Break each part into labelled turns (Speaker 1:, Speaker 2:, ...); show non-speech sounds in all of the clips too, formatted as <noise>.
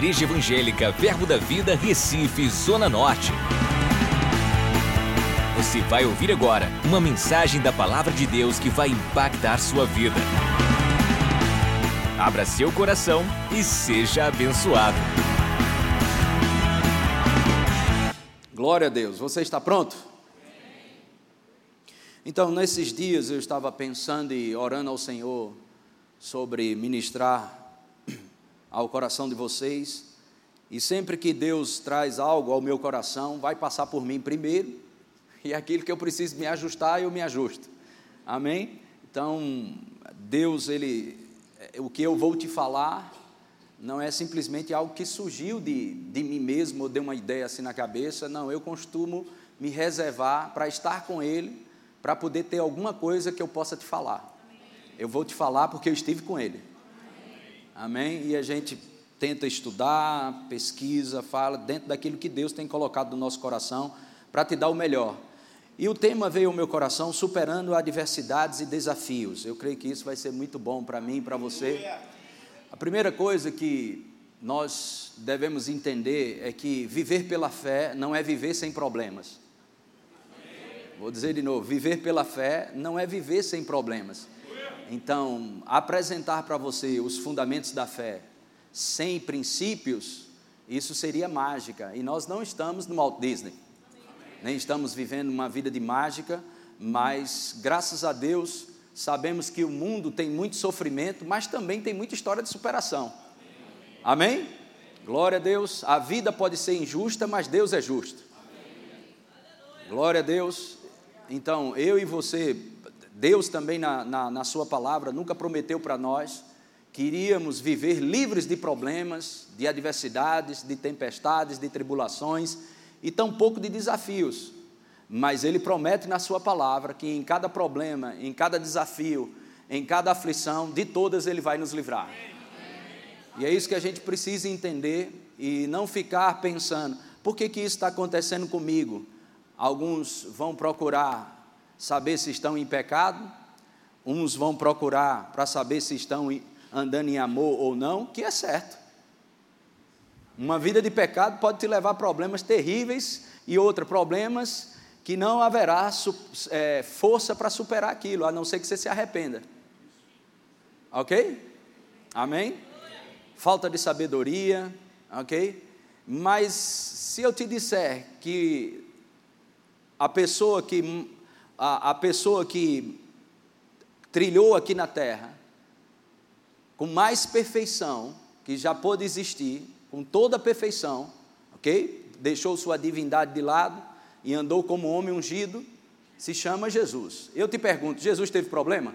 Speaker 1: Igreja Evangélica Verbo da Vida, Recife, Zona Norte. Você vai ouvir agora uma mensagem da Palavra de Deus que vai impactar sua vida. Abra seu coração e seja abençoado.
Speaker 2: Glória a Deus. Você está pronto? Então, nesses dias eu estava pensando e orando ao Senhor sobre ministrar ao coração de vocês. E sempre que Deus traz algo ao meu coração, vai passar por mim primeiro, <laughs> e aquilo que eu preciso me ajustar, eu me ajusto. Amém? Então, Deus, Ele, o que eu vou te falar, não é simplesmente algo que surgiu de, de mim mesmo, ou deu uma ideia assim na cabeça, não, eu costumo me reservar para estar com Ele, para poder ter alguma coisa que eu possa te falar. Eu vou te falar porque eu estive com Ele. Amém? E a gente tenta estudar, pesquisa, fala dentro daquilo que Deus tem colocado no nosso coração para te dar o melhor. E o tema veio ao meu coração superando adversidades e desafios. Eu creio que isso vai ser muito bom para mim e para você. A primeira coisa que nós devemos entender é que viver pela fé não é viver sem problemas. Vou dizer de novo: viver pela fé não é viver sem problemas. Então, apresentar para você os fundamentos da fé sem princípios, isso seria mágica. E nós não estamos no Walt Disney, nem estamos vivendo uma vida de mágica, mas graças a Deus sabemos que o mundo tem muito sofrimento, mas também tem muita história de superação. Amém? Glória a Deus. A vida pode ser injusta, mas Deus é justo. Glória a Deus. Então, eu e você Deus também, na, na, na Sua palavra, nunca prometeu para nós que iríamos viver livres de problemas, de adversidades, de tempestades, de tribulações e tampouco de desafios. Mas Ele promete na Sua palavra que em cada problema, em cada desafio, em cada aflição, de todas Ele vai nos livrar. E é isso que a gente precisa entender e não ficar pensando: por que, que isso está acontecendo comigo? Alguns vão procurar saber se estão em pecado, uns vão procurar para saber se estão andando em amor ou não, que é certo. Uma vida de pecado pode te levar a problemas terríveis e outra, problemas que não haverá é, força para superar aquilo, a não ser que você se arrependa. Ok? Amém? Falta de sabedoria, ok? Mas se eu te disser que a pessoa que a, a pessoa que trilhou aqui na terra com mais perfeição que já pôde existir, com toda a perfeição, ok? Deixou sua divindade de lado e andou como homem ungido, se chama Jesus. Eu te pergunto: Jesus teve problema?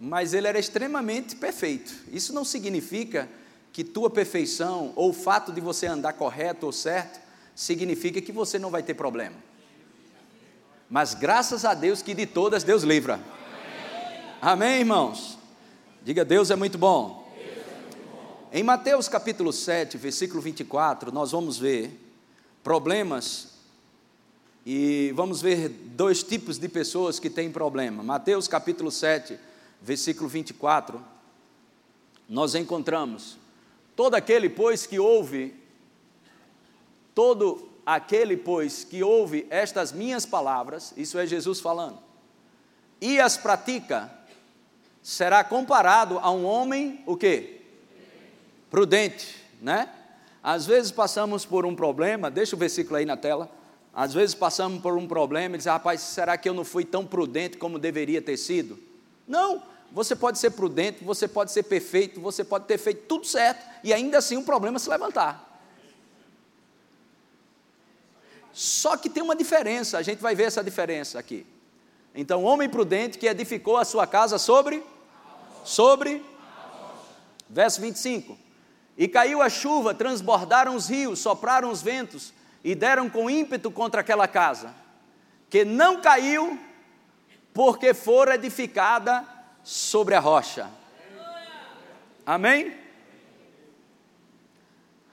Speaker 2: Mas ele era extremamente perfeito. Isso não significa que tua perfeição ou o fato de você andar correto ou certo significa que você não vai ter problema. Mas graças a Deus que de todas Deus livra. Amém, Amém irmãos? Diga, Deus é muito bom. Em Mateus capítulo 7, versículo 24, nós vamos ver problemas e vamos ver dois tipos de pessoas que têm problema. Mateus capítulo 7, versículo 24, nós encontramos todo aquele, pois, que ouve, todo Aquele, pois, que ouve estas minhas palavras, isso é Jesus falando, e as pratica, será comparado a um homem, o quê? Prudente, né? Às vezes passamos por um problema, deixa o versículo aí na tela. Às vezes passamos por um problema e dizemos, rapaz, será que eu não fui tão prudente como deveria ter sido? Não, você pode ser prudente, você pode ser perfeito, você pode ter feito tudo certo e ainda assim o problema se levantar. Só que tem uma diferença, a gente vai ver essa diferença aqui. Então, homem prudente que edificou a sua casa sobre sobre verso 25. E caiu a chuva, transbordaram os rios, sopraram os ventos e deram com ímpeto contra aquela casa, que não caiu porque fora edificada sobre a rocha. Amém?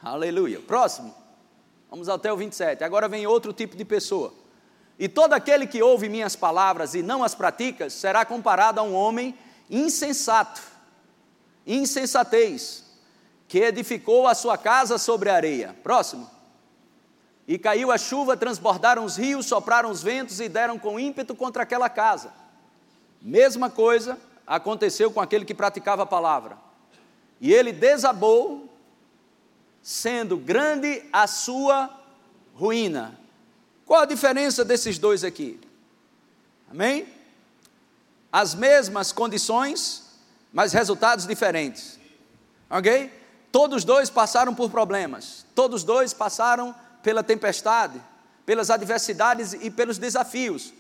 Speaker 2: Aleluia. Próximo. Vamos até o 27. Agora vem outro tipo de pessoa. E todo aquele que ouve minhas palavras e não as pratica será comparado a um homem insensato, insensatez, que edificou a sua casa sobre a areia. Próximo. E caiu a chuva, transbordaram os rios, sopraram os ventos e deram com ímpeto contra aquela casa. Mesma coisa aconteceu com aquele que praticava a palavra. E ele desabou, sendo grande a sua ruína. Qual a diferença desses dois aqui? Amém? As mesmas condições, mas resultados diferentes. Ok? Todos dois passaram por problemas, todos dois passaram pela tempestade, pelas adversidades e pelos desafios,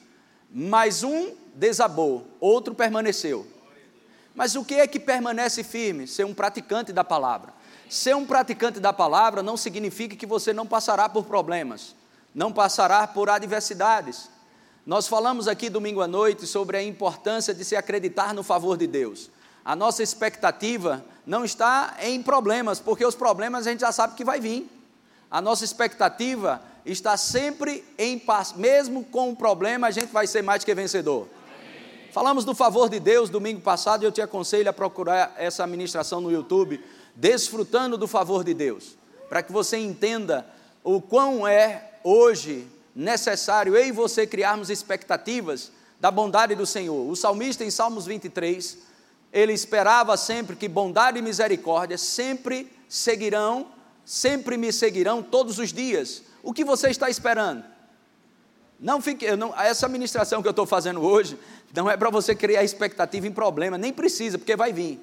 Speaker 2: mas um desabou, outro permaneceu. Mas o que é que permanece firme? Ser um praticante da palavra. Ser um praticante da palavra não significa que você não passará por problemas, não passará por adversidades. Nós falamos aqui domingo à noite sobre a importância de se acreditar no favor de Deus. A nossa expectativa não está em problemas, porque os problemas a gente já sabe que vai vir. A nossa expectativa está sempre em paz, mesmo com o problema, a gente vai ser mais que vencedor. Falamos do favor de Deus domingo passado e eu te aconselho a procurar essa ministração no YouTube, desfrutando do favor de Deus, para que você entenda o quão é hoje necessário eu e você criarmos expectativas da bondade do Senhor. O salmista em Salmos 23 ele esperava sempre que bondade e misericórdia sempre seguirão, sempre me seguirão todos os dias. O que você está esperando? Não fique, não, essa ministração que eu estou fazendo hoje não é para você criar expectativa em problema, nem precisa, porque vai vir.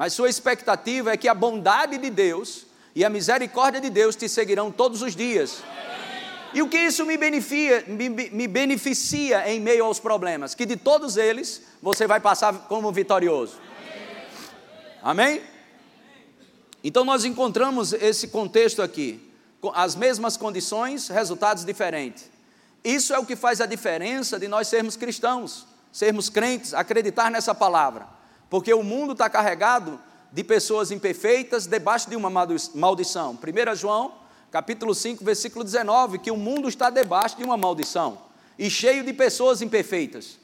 Speaker 2: Mas sua expectativa é que a bondade de Deus e a misericórdia de Deus te seguirão todos os dias. E o que isso me beneficia, me, me beneficia em meio aos problemas? Que de todos eles você vai passar como vitorioso. Amém? Então nós encontramos esse contexto aqui. As mesmas condições, resultados diferentes. Isso é o que faz a diferença de nós sermos cristãos, sermos crentes, acreditar nessa palavra. Porque o mundo está carregado de pessoas imperfeitas debaixo de uma maldição. 1 João capítulo 5, versículo 19, que o mundo está debaixo de uma maldição e cheio de pessoas imperfeitas.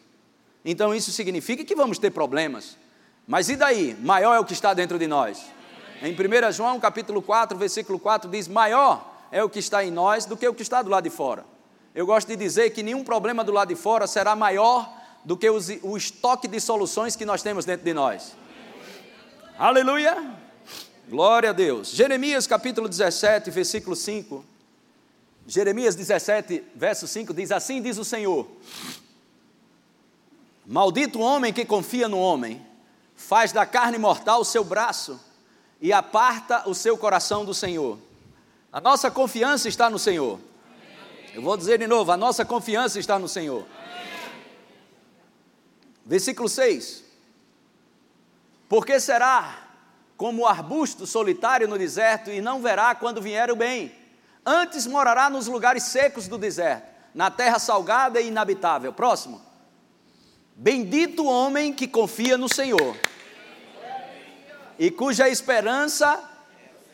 Speaker 2: Então isso significa que vamos ter problemas. Mas e daí? Maior é o que está dentro de nós. Em 1 João capítulo 4, versículo 4 diz: Maior é o que está em nós do que o que está do lado de fora. Eu gosto de dizer que nenhum problema do lado de fora será maior do que o estoque de soluções que nós temos dentro de nós. Aleluia! Glória a Deus. Jeremias capítulo 17, versículo 5. Jeremias 17, verso 5 diz: Assim diz o Senhor: Maldito o homem que confia no homem, faz da carne mortal o seu braço e aparta o seu coração do Senhor. A nossa confiança está no Senhor. Eu vou dizer de novo: a nossa confiança está no Senhor. Versículo 6: Porque será como o arbusto solitário no deserto, e não verá quando vier o bem. Antes morará nos lugares secos do deserto, na terra salgada e inabitável. Próximo. Bendito o homem que confia no Senhor e cuja esperança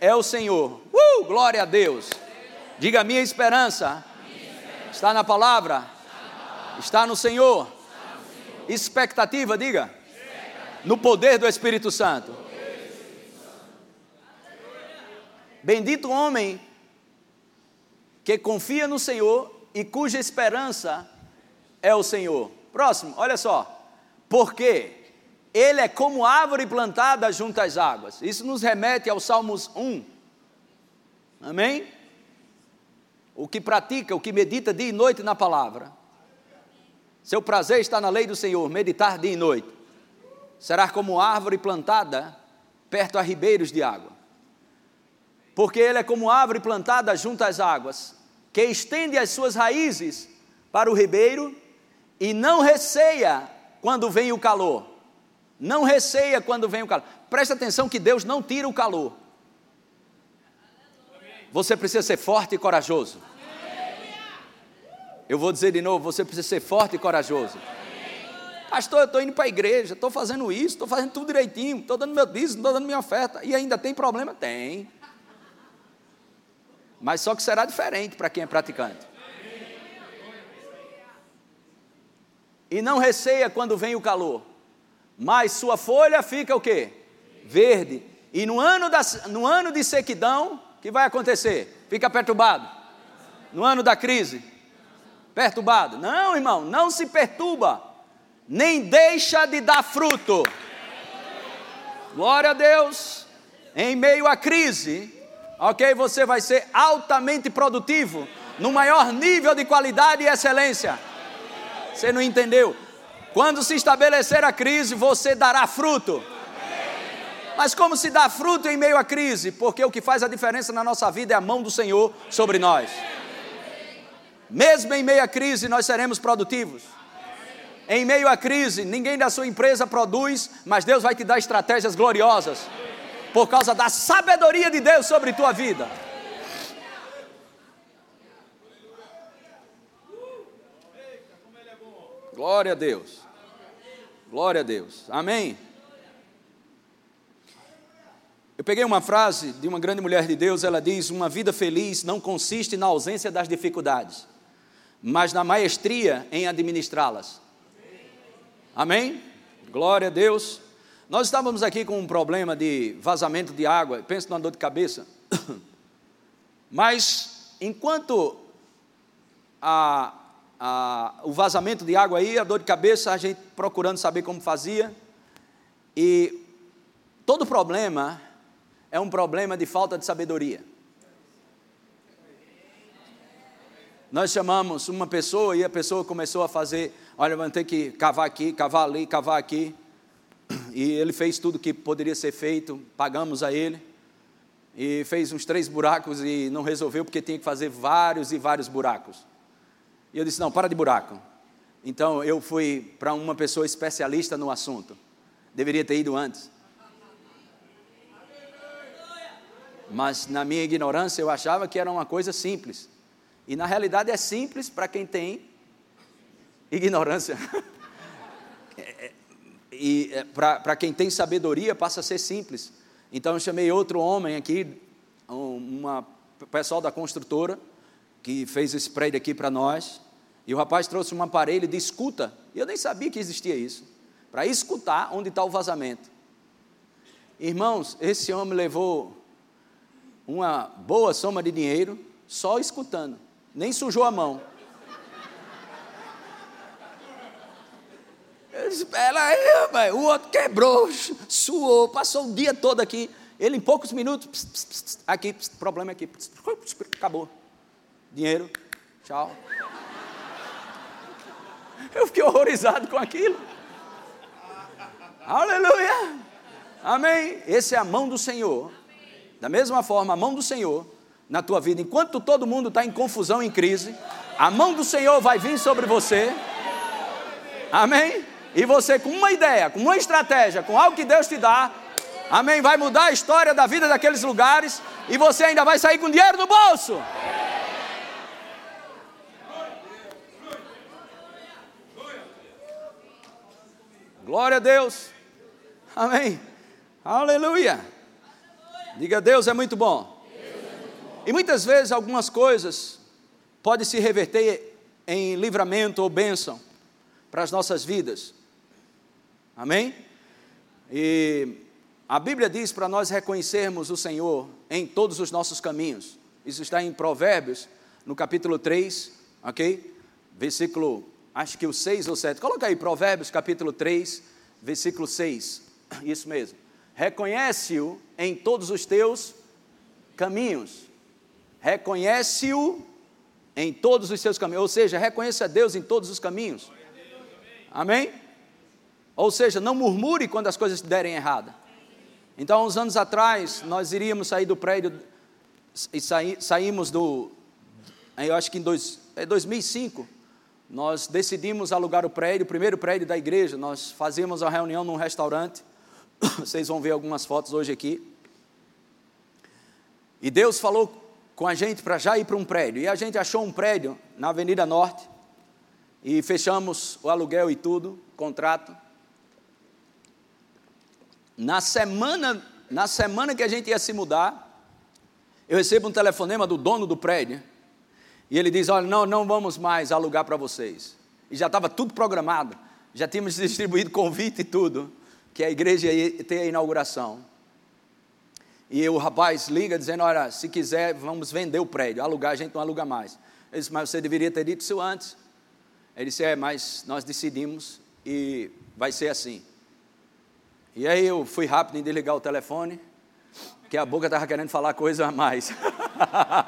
Speaker 2: é o Senhor. Uh, glória a Deus. Diga: minha esperança está na palavra, está no Senhor. Expectativa, diga. No poder do Espírito Santo. Bendito homem que confia no Senhor e cuja esperança é o Senhor. Próximo, olha só. Porque ele é como árvore plantada junto às águas. Isso nos remete ao Salmos 1. Amém? O que pratica, o que medita dia e noite na palavra. Seu prazer está na lei do Senhor, meditar dia e noite. Será como árvore plantada perto a ribeiros de água porque ele é como árvore plantada junto às águas, que estende as suas raízes para o ribeiro e não receia quando vem o calor. Não receia quando vem o calor. Presta atenção que Deus não tira o calor. Você precisa ser forte e corajoso. Eu vou dizer de novo: você precisa ser forte e corajoso. Pastor, eu estou indo para a igreja, estou fazendo isso, estou fazendo tudo direitinho, estou dando meu dízimo, estou dando minha oferta, e ainda tem problema? Tem mas só que será diferente para quem é praticante. E não receia quando vem o calor, mas sua folha fica o quê? verde. E no ano, da, no ano de sequidão, o que vai acontecer? Fica perturbado. No ano da crise, perturbado. Não, irmão, não se perturba, nem deixa de dar fruto. Glória a Deus. Em meio à crise, ok? Você vai ser altamente produtivo, no maior nível de qualidade e excelência. Você não entendeu? Quando se estabelecer a crise, você dará fruto. Mas como se dá fruto em meio à crise? Porque o que faz a diferença na nossa vida é a mão do Senhor sobre nós. Mesmo em meio à crise, nós seremos produtivos. Em meio à crise, ninguém da sua empresa produz, mas Deus vai te dar estratégias gloriosas por causa da sabedoria de Deus sobre tua vida. Glória a Deus. Glória a Deus. Amém. Eu peguei uma frase de uma grande mulher de Deus, ela diz: Uma vida feliz não consiste na ausência das dificuldades, mas na maestria em administrá-las. Amém? Glória a Deus. Nós estávamos aqui com um problema de vazamento de água, penso numa dor de cabeça. <coughs> Mas, enquanto a, a, o vazamento de água aí, a dor de cabeça, a gente procurando saber como fazia. E todo problema é um problema de falta de sabedoria. Nós chamamos uma pessoa e a pessoa começou a fazer, olha, vamos ter que cavar aqui, cavar ali, cavar aqui. <clears throat> E ele fez tudo que poderia ser feito, pagamos a ele. E fez uns três buracos e não resolveu porque tinha que fazer vários e vários buracos. E eu disse: não, para de buraco. Então eu fui para uma pessoa especialista no assunto. Deveria ter ido antes. Mas na minha ignorância eu achava que era uma coisa simples. E na realidade é simples para quem tem ignorância. <laughs> E é, para quem tem sabedoria passa a ser simples. Então eu chamei outro homem aqui, um pessoal da construtora, que fez esse prédio aqui para nós. E o rapaz trouxe um aparelho de escuta. E eu nem sabia que existia isso. Para escutar onde está o vazamento. Irmãos, esse homem levou uma boa soma de dinheiro só escutando. Nem sujou a mão. Eu aí, rapaz. O outro quebrou, suou, passou o dia todo aqui. Ele em poucos minutos, pss, pss, pss, aqui, problema aqui, acabou. Dinheiro, tchau. Eu fiquei horrorizado com aquilo. Aleluia. Amém. Essa é a mão do Senhor. Da mesma forma, a mão do Senhor na tua vida, enquanto todo mundo está em confusão, em crise, a mão do Senhor vai vir sobre você. Amém? E você, com uma ideia, com uma estratégia, com algo que Deus te dá, amém? Vai mudar a história da vida daqueles lugares e você ainda vai sair com dinheiro no bolso. Glória a Deus. Amém. Aleluia. Diga, Deus é muito bom. E muitas vezes algumas coisas podem se reverter em livramento ou bênção para as nossas vidas. Amém? E a Bíblia diz para nós reconhecermos o Senhor em todos os nossos caminhos. Isso está em Provérbios, no capítulo 3, ok? Versículo acho que o 6 ou 7. Coloca aí, Provérbios capítulo 3, versículo 6. Isso mesmo. Reconhece-o em todos os teus caminhos. Reconhece-o em todos os seus caminhos. Ou seja, reconheça a Deus em todos os caminhos. Amém? Ou seja, não murmure quando as coisas derem errada. Então, uns anos atrás, nós iríamos sair do prédio e saí, saímos do. Eu acho que em dois, é 2005 nós decidimos alugar o prédio, o primeiro prédio da igreja. Nós fazíamos a reunião num restaurante. <coughs> Vocês vão ver algumas fotos hoje aqui. E Deus falou com a gente para já ir para um prédio. E a gente achou um prédio na Avenida Norte. E fechamos o aluguel e tudo, contrato. Na semana, na semana que a gente ia se mudar, eu recebo um telefonema do dono do prédio e ele diz: Olha, não, não vamos mais alugar para vocês. E já estava tudo programado, já tínhamos <laughs> distribuído convite e tudo, que a igreja ia ter a inauguração. E o rapaz liga dizendo: Olha, se quiser, vamos vender o prédio, alugar, a gente não aluga mais. Ele disse: Mas você deveria ter dito isso antes. Ele disse: É, mas nós decidimos e vai ser assim. E aí eu fui rápido em desligar o telefone, que a boca estava querendo falar coisa a mais.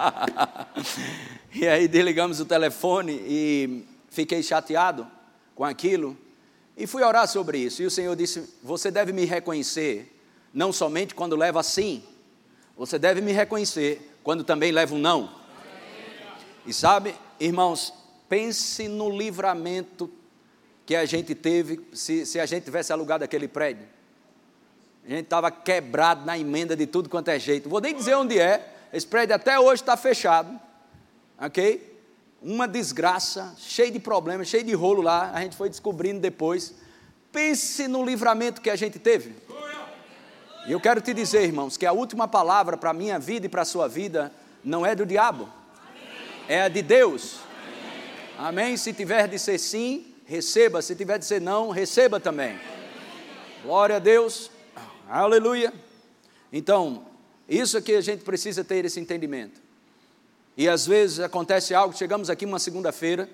Speaker 2: <laughs> e aí desligamos o telefone e fiquei chateado com aquilo e fui orar sobre isso. E o Senhor disse: Você deve me reconhecer, não somente quando leva sim, você deve me reconhecer quando também leva um não. E sabe, irmãos, pense no livramento que a gente teve se, se a gente tivesse alugado aquele prédio. A gente estava quebrado na emenda de tudo quanto é jeito. Vou nem dizer onde é. Esse prédio até hoje está fechado. Ok? Uma desgraça, cheio de problemas, cheio de rolo lá. A gente foi descobrindo depois. Pense no livramento que a gente teve. E eu quero te dizer, irmãos, que a última palavra para a minha vida e para a sua vida não é do diabo, é a de Deus. Amém? Se tiver de ser sim, receba. Se tiver de ser não, receba também. Glória a Deus. Aleluia. Então, isso é que a gente precisa ter esse entendimento. E às vezes acontece algo, chegamos aqui uma segunda-feira,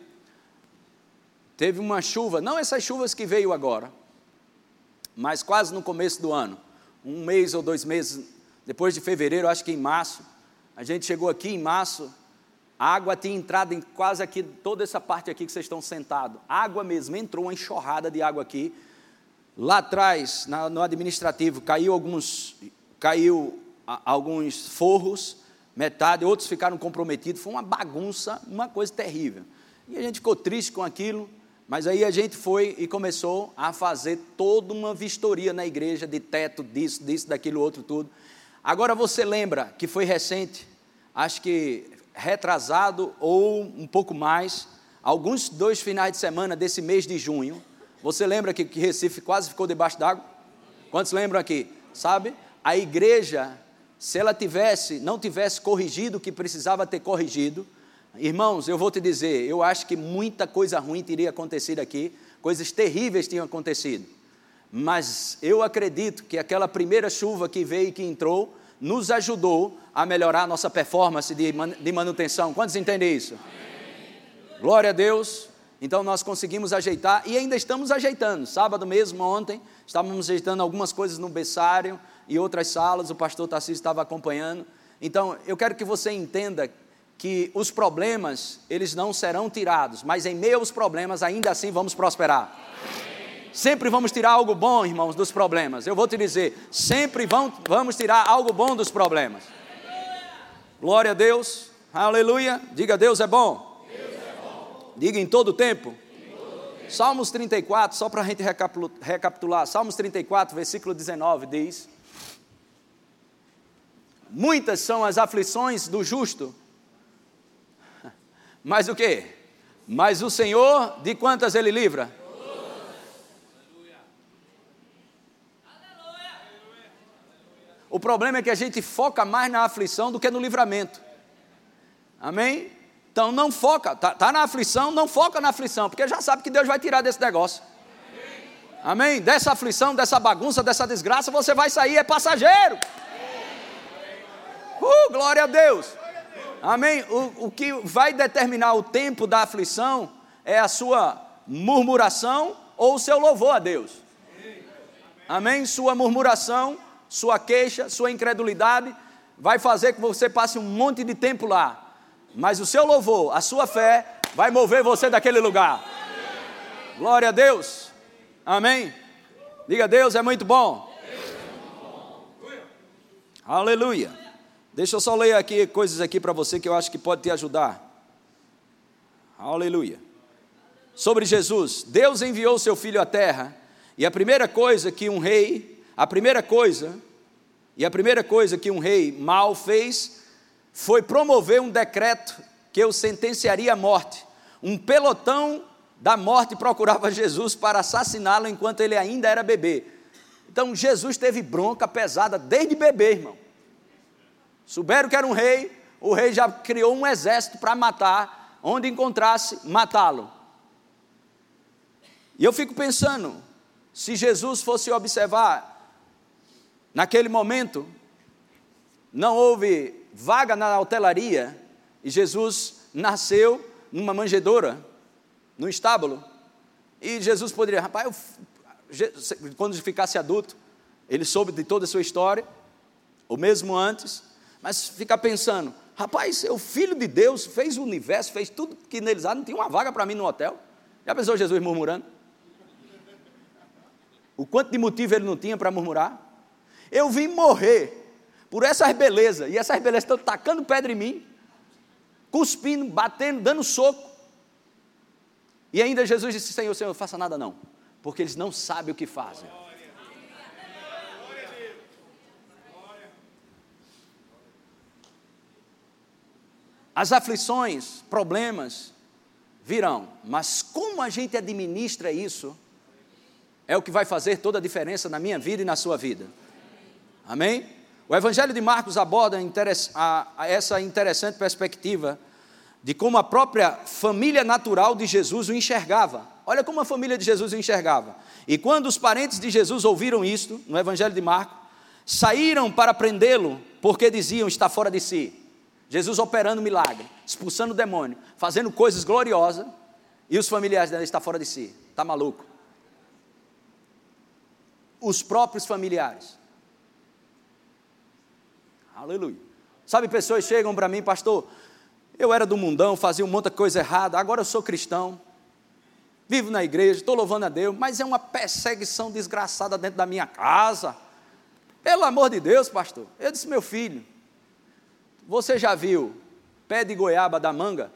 Speaker 2: teve uma chuva, não essas chuvas que veio agora, mas quase no começo do ano, um mês ou dois meses depois de fevereiro, acho que em março, a gente chegou aqui em março, a água tinha entrado em quase aqui, toda essa parte aqui que vocês estão sentados, água mesmo, entrou uma enxurrada de água aqui, Lá atrás, na, no administrativo, caiu alguns, caiu a, alguns forros, metade, outros ficaram comprometidos. Foi uma bagunça, uma coisa terrível. E a gente ficou triste com aquilo, mas aí a gente foi e começou a fazer toda uma vistoria na igreja de teto, disso, disso, daquilo, outro, tudo. Agora você lembra que foi recente, acho que retrasado ou um pouco mais, alguns dois finais de semana desse mês de junho, você lembra que, que Recife quase ficou debaixo d'água? Quantos lembram aqui? Sabe? A igreja, se ela tivesse, não tivesse corrigido o que precisava ter corrigido, irmãos, eu vou te dizer, eu acho que muita coisa ruim teria acontecido aqui, coisas terríveis tinham acontecido. Mas eu acredito que aquela primeira chuva que veio e que entrou, nos ajudou a melhorar a nossa performance de, de manutenção. Quantos entendem isso? Amém. Glória a Deus. Então nós conseguimos ajeitar e ainda estamos ajeitando. Sábado mesmo, ontem, estávamos ajeitando algumas coisas no berçário e outras salas, o pastor Tarcísio estava acompanhando. Então, eu quero que você entenda que os problemas, eles não serão tirados, mas em meio aos problemas, ainda assim vamos prosperar. Sempre vamos tirar algo bom, irmãos, dos problemas. Eu vou te dizer, sempre vamos, vamos tirar algo bom dos problemas. Glória a Deus, aleluia. Diga, Deus é bom. Diga em todo tempo. Salmos 34, só para a gente recapitular. Salmos 34, versículo 19 diz: Muitas são as aflições do justo, mas o que? Mas o Senhor, de quantas ele livra? O problema é que a gente foca mais na aflição do que no livramento. Amém? Então não foca, está tá na aflição, não foca na aflição, porque já sabe que Deus vai tirar desse negócio. Amém? Amém? Dessa aflição, dessa bagunça, dessa desgraça, você vai sair, é passageiro. Uh, glória a Deus. Amém? O, o que vai determinar o tempo da aflição é a sua murmuração ou o seu louvor a Deus. Amém? Sua murmuração, sua queixa, sua incredulidade vai fazer que você passe um monte de tempo lá mas o seu louvor, a sua fé, vai mover você daquele lugar. Glória a Deus. Amém. Diga, Deus é muito bom. Aleluia. Deixa eu só ler aqui coisas aqui para você que eu acho que pode te ajudar. Aleluia. Sobre Jesus, Deus enviou seu filho à terra, e a primeira coisa que um rei, a primeira coisa, e a primeira coisa que um rei mal fez foi promover um decreto que o sentenciaria à morte. Um pelotão da morte procurava Jesus para assassiná-lo enquanto ele ainda era bebê. Então Jesus teve bronca pesada desde bebê, irmão. Souberam que era um rei, o rei já criou um exército para matar, onde encontrasse, matá-lo. E eu fico pensando, se Jesus fosse observar, naquele momento, não houve vaga na hotelaria e Jesus nasceu numa manjedoura, no estábulo. E Jesus poderia, rapaz, eu, quando ficasse adulto, ele soube de toda a sua história, ou mesmo antes, mas fica pensando, rapaz, o filho de Deus, fez o universo, fez tudo que neles há, não tinha uma vaga para mim no hotel. Já pensou Jesus murmurando? O quanto de motivo ele não tinha para murmurar? Eu vim morrer por essas belezas, e essas belezas estão tacando pedra em mim, cuspindo, batendo, dando soco. E ainda Jesus disse: Senhor, Senhor, não faça nada não, porque eles não sabem o que fazem. As aflições, problemas virão, mas como a gente administra isso é o que vai fazer toda a diferença na minha vida e na sua vida. Amém? O Evangelho de Marcos aborda essa interessante perspectiva de como a própria família natural de Jesus o enxergava. Olha como a família de Jesus o enxergava. E quando os parentes de Jesus ouviram isto, no Evangelho de Marcos, saíram para prendê-lo, porque diziam: está fora de si. Jesus operando milagre, expulsando o demônio, fazendo coisas gloriosas, e os familiares dele estão fora de si. Está maluco? Os próprios familiares. Aleluia. Sabe, pessoas chegam para mim, pastor, eu era do mundão, fazia um monte de coisa errada, agora eu sou cristão, vivo na igreja, estou louvando a Deus, mas é uma perseguição desgraçada dentro da minha casa. Pelo amor de Deus, pastor. Eu disse, meu filho, você já viu pé de goiaba da manga?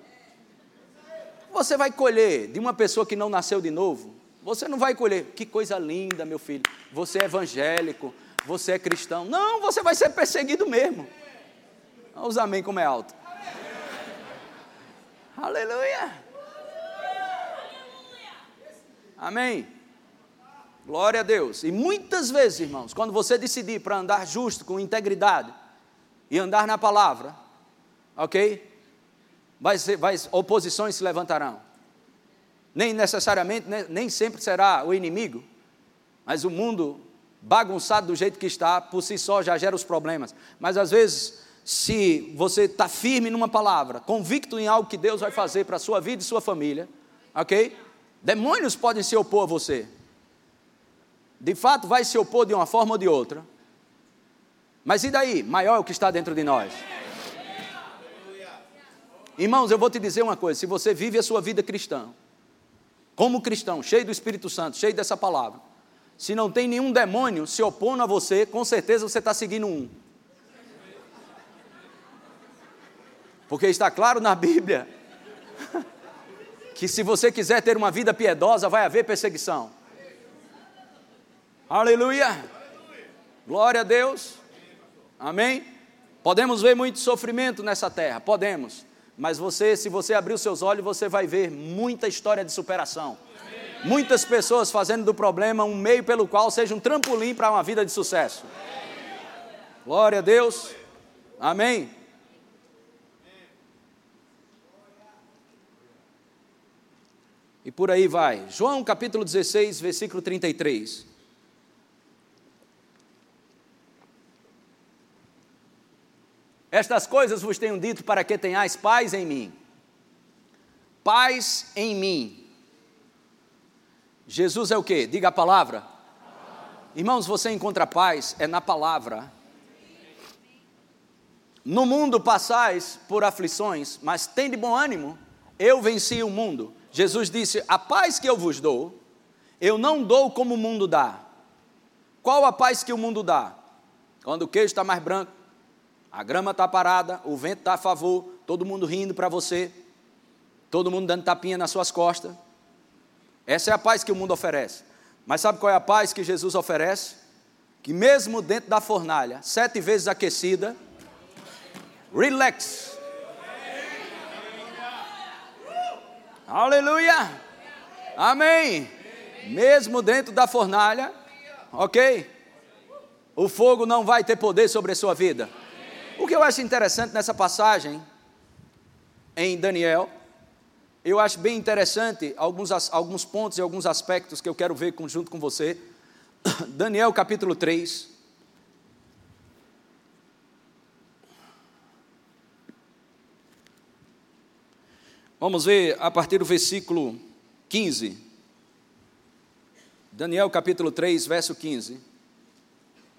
Speaker 2: Você vai colher de uma pessoa que não nasceu de novo? Você não vai colher, que coisa linda, meu filho. Você é evangélico, você é cristão. Não, você vai ser perseguido mesmo. Olha os amém como é alto. Aleluia. Amém. Glória a Deus. E muitas vezes, irmãos, quando você decidir para andar justo, com integridade e andar na palavra, ok? Vai ser, vai, oposições se levantarão. Nem necessariamente, nem, nem sempre será o inimigo, mas o mundo bagunçado do jeito que está, por si só já gera os problemas. Mas às vezes, se você está firme numa palavra, convicto em algo que Deus vai fazer para a sua vida e sua família, ok? Demônios podem se opor a você. De fato, vai se opor de uma forma ou de outra. Mas e daí? Maior é o que está dentro de nós. Irmãos, eu vou te dizer uma coisa: se você vive a sua vida cristã, como cristão, cheio do Espírito Santo, cheio dessa palavra, se não tem nenhum demônio se opondo a você, com certeza você está seguindo um. Porque está claro na Bíblia <laughs> que se você quiser ter uma vida piedosa, vai haver perseguição. Aleluia! Glória a Deus. Amém? Podemos ver muito sofrimento nessa terra, podemos. Mas você, se você abrir os seus olhos, você vai ver muita história de superação. Muitas pessoas fazendo do problema um meio pelo qual seja um trampolim para uma vida de sucesso. Glória a Deus. Amém. E por aí vai. João capítulo 16, versículo 33. Estas coisas vos tenho dito para que tenhais paz em mim. Paz em mim. Jesus é o que? Diga a palavra. Irmãos, você encontra paz é na palavra. No mundo passais por aflições, mas tem de bom ânimo, eu venci o mundo. Jesus disse: A paz que eu vos dou, eu não dou como o mundo dá. Qual a paz que o mundo dá? Quando o queijo está mais branco, a grama está parada, o vento está a favor, todo mundo rindo para você, todo mundo dando tapinha nas suas costas. Essa é a paz que o mundo oferece. Mas sabe qual é a paz que Jesus oferece? Que mesmo dentro da fornalha, sete vezes aquecida, relax. Aleluia! Amém! Mesmo dentro da fornalha, ok? O fogo não vai ter poder sobre a sua vida. O que eu acho interessante nessa passagem em Daniel, eu acho bem interessante alguns, alguns pontos e alguns aspectos que eu quero ver junto com você. <coughs> Daniel capítulo 3. Vamos ver a partir do versículo 15. Daniel capítulo 3, verso 15.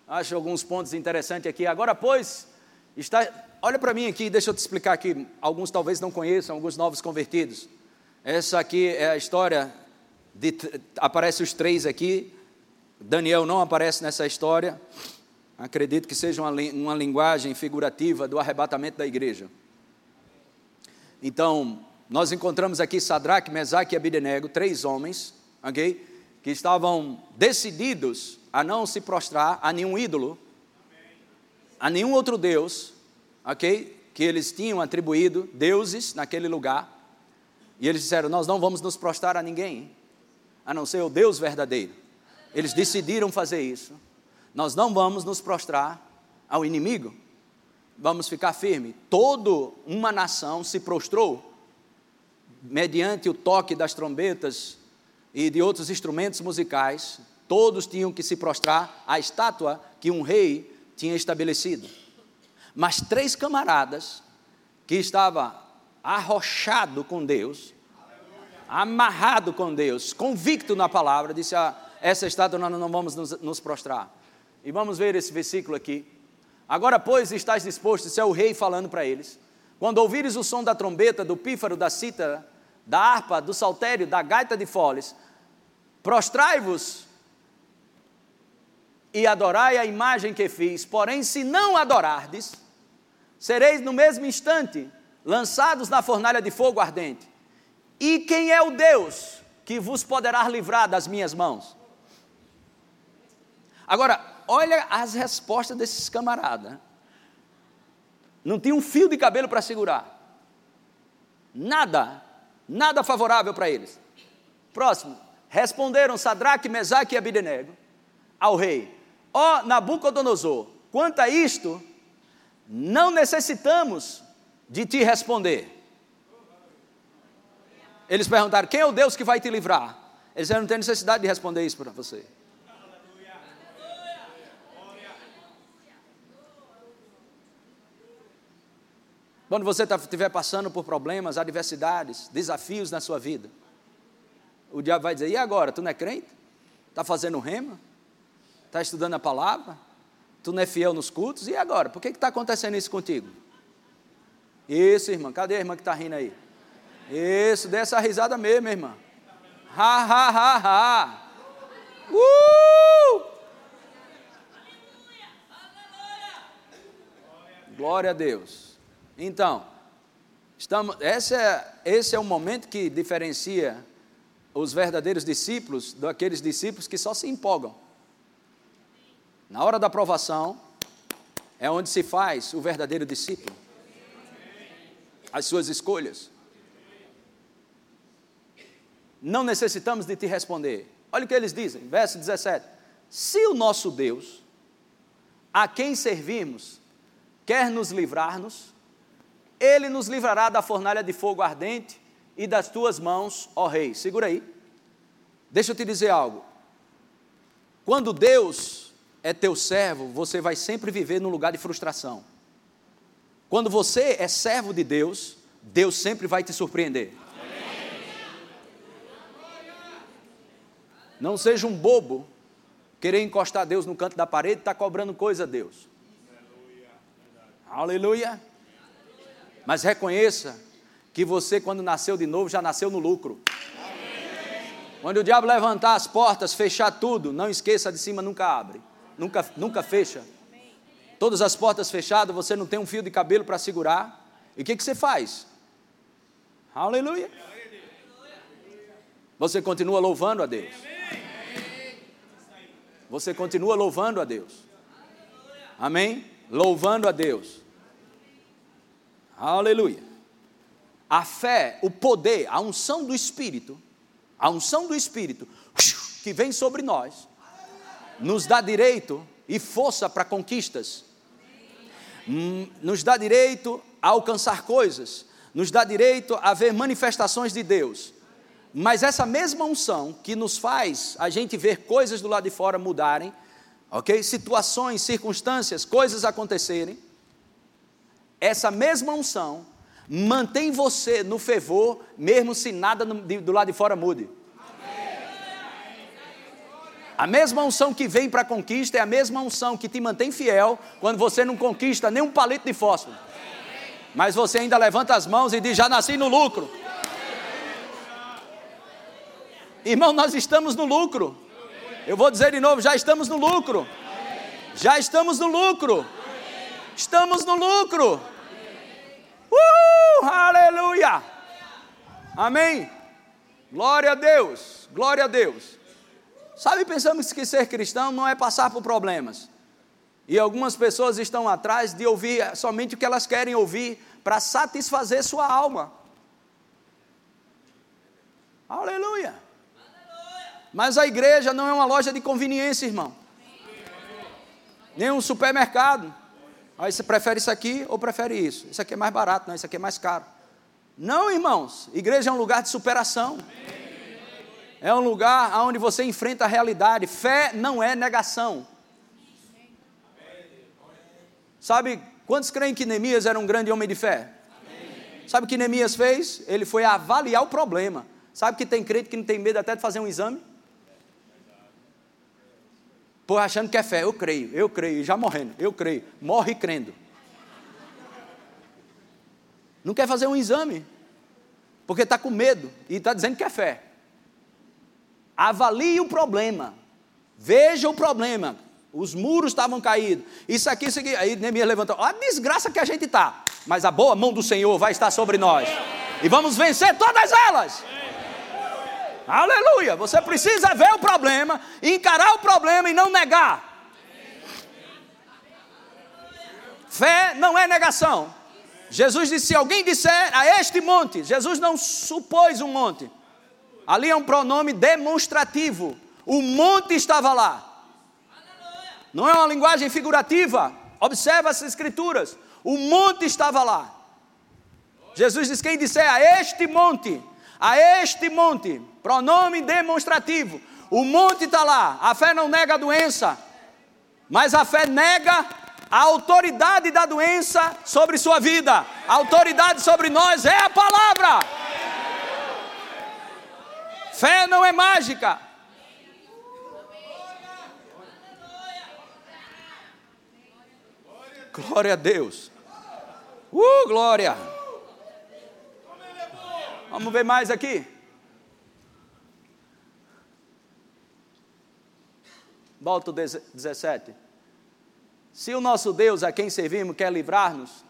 Speaker 2: Acho alguns pontos interessantes aqui. Agora, pois, está. Olha para mim aqui, deixa eu te explicar aqui. Alguns talvez não conheçam, alguns novos convertidos. Essa aqui é a história de. Aparece os três aqui. Daniel não aparece nessa história. Acredito que seja uma, uma linguagem figurativa do arrebatamento da igreja. Então, nós encontramos aqui Sadraque, Mesaque e Abidenego, três homens, ok? Que estavam decididos a não se prostrar a nenhum ídolo, a nenhum outro Deus, ok? Que eles tinham atribuído deuses naquele lugar. E eles disseram: Nós não vamos nos prostrar a ninguém, a não ser o Deus verdadeiro. Eles decidiram fazer isso. Nós não vamos nos prostrar ao inimigo, vamos ficar firme. Toda uma nação se prostrou mediante o toque das trombetas e de outros instrumentos musicais, todos tinham que se prostrar à estátua que um rei tinha estabelecido. Mas três camaradas que estavam arrochado com Deus, amarrado com Deus, convicto na palavra, disse: ah, essa estátua nós não vamos nos, nos prostrar. E vamos ver esse versículo aqui. Agora, pois, estás disposto, isso é o rei falando para eles. Quando ouvires o som da trombeta, do pífaro, da cítara, da harpa, do saltério, da gaita de foles, prostrai-vos e adorai a imagem que fiz, porém, se não adorardes, sereis no mesmo instante lançados na fornalha de fogo ardente. E quem é o Deus que vos poderá livrar das minhas mãos? Agora, olha as respostas desses camaradas. Não tinha um fio de cabelo para segurar. Nada nada favorável para eles. Próximo, responderam Sadraque, Mesaque e Abidenego ao rei: Ó Nabucodonosor, quanto a isto, não necessitamos de te responder. Eles perguntaram: Quem é o Deus que vai te livrar? Eles disseram: Não tem necessidade de responder isso para você. Quando você tá, estiver passando por problemas, adversidades, desafios na sua vida, o diabo vai dizer: e agora? Tu não é crente? Está fazendo rema? Está estudando a palavra? Tu não é fiel nos cultos? E agora? Por que está acontecendo isso contigo? Isso, irmã. Cadê a irmã que está rindo aí? Isso, dê essa risada mesmo, irmã. Ha, ha, ha, ha. Uh! Glória a Deus. Então, estamos, esse, é, esse é o momento que diferencia os verdadeiros discípulos daqueles discípulos que só se empolgam. Na hora da aprovação, é onde se faz o verdadeiro discípulo. As suas escolhas. Não necessitamos de te responder. Olha o que eles dizem, verso 17: Se o nosso Deus, a quem servimos, quer nos livrar-nos, ele nos livrará da fornalha de fogo ardente e das tuas mãos, ó Rei. Segura aí. Deixa eu te dizer algo. Quando Deus é teu servo, você vai sempre viver num lugar de frustração. Quando você é servo de Deus, Deus sempre vai te surpreender. Não seja um bobo querer encostar Deus no canto da parede e tá cobrando coisa a Deus. Aleluia. Mas reconheça que você, quando nasceu de novo, já nasceu no lucro. Quando o diabo levantar as portas, fechar tudo, não esqueça, de cima nunca abre, nunca, nunca fecha. Todas as portas fechadas, você não tem um fio de cabelo para segurar. E o que, que você faz? Aleluia. Você continua louvando a Deus. Você continua louvando a Deus. Amém? Louvando a Deus. Aleluia. A fé, o poder, a unção do Espírito, a unção do Espírito que vem sobre nós, nos dá direito e força para conquistas, hum, nos dá direito a alcançar coisas, nos dá direito a ver manifestações de Deus. Mas essa mesma unção que nos faz a gente ver coisas do lado de fora mudarem, ok? Situações, circunstâncias, coisas acontecerem, essa mesma unção mantém você no fervor, mesmo se nada do lado de fora mude. A mesma unção que vem para a conquista é a mesma unção que te mantém fiel quando você não conquista nem um palito de fósforo. Mas você ainda levanta as mãos e diz: Já nasci no lucro. Irmão, nós estamos no lucro. Eu vou dizer de novo: já estamos no lucro. Já estamos no lucro. Estamos no lucro. Uh, aleluia. Amém. Glória a Deus. Glória a Deus. Sabe, pensamos que ser cristão não é passar por problemas. E algumas pessoas estão atrás de ouvir somente o que elas querem ouvir para satisfazer sua alma. Aleluia. Mas a igreja não é uma loja de conveniência, irmão. Nem um supermercado. Aí você prefere isso aqui ou prefere isso? Isso aqui é mais barato, não, isso aqui é mais caro. Não, irmãos. Igreja é um lugar de superação. É um lugar onde você enfrenta a realidade. Fé não é negação. Sabe quantos creem que Neemias era um grande homem de fé? Sabe o que Neemias fez? Ele foi avaliar o problema. Sabe que tem crente que não tem medo até de fazer um exame? Pô, achando que é fé, eu creio, eu creio, já morrendo, eu creio, morre crendo. Não quer fazer um exame, porque está com medo e está dizendo que é fé. Avalie o problema, veja o problema. Os muros estavam caídos. Isso aqui, isso aqui. Aí Neemias levantou. Olha a desgraça que a gente está. Mas a boa mão do Senhor vai estar sobre nós. E vamos vencer todas elas. Aleluia! Você precisa ver o problema, encarar o problema e não negar. Fé não é negação. Jesus disse: se alguém disser a este monte, Jesus não supôs um monte. Ali é um pronome demonstrativo. O monte estava lá. Não é uma linguagem figurativa. Observa as escrituras. O monte estava lá. Jesus diz: quem disser a este monte, a este monte, pronome demonstrativo. O monte está lá, a fé não nega a doença, mas a fé nega a autoridade da doença sobre sua vida. A autoridade sobre nós é a palavra. Fé não é mágica. Glória a Deus. Uh, glória. Vamos ver mais aqui. Volta o 17. Se o nosso Deus, a quem servimos, quer livrar-nos,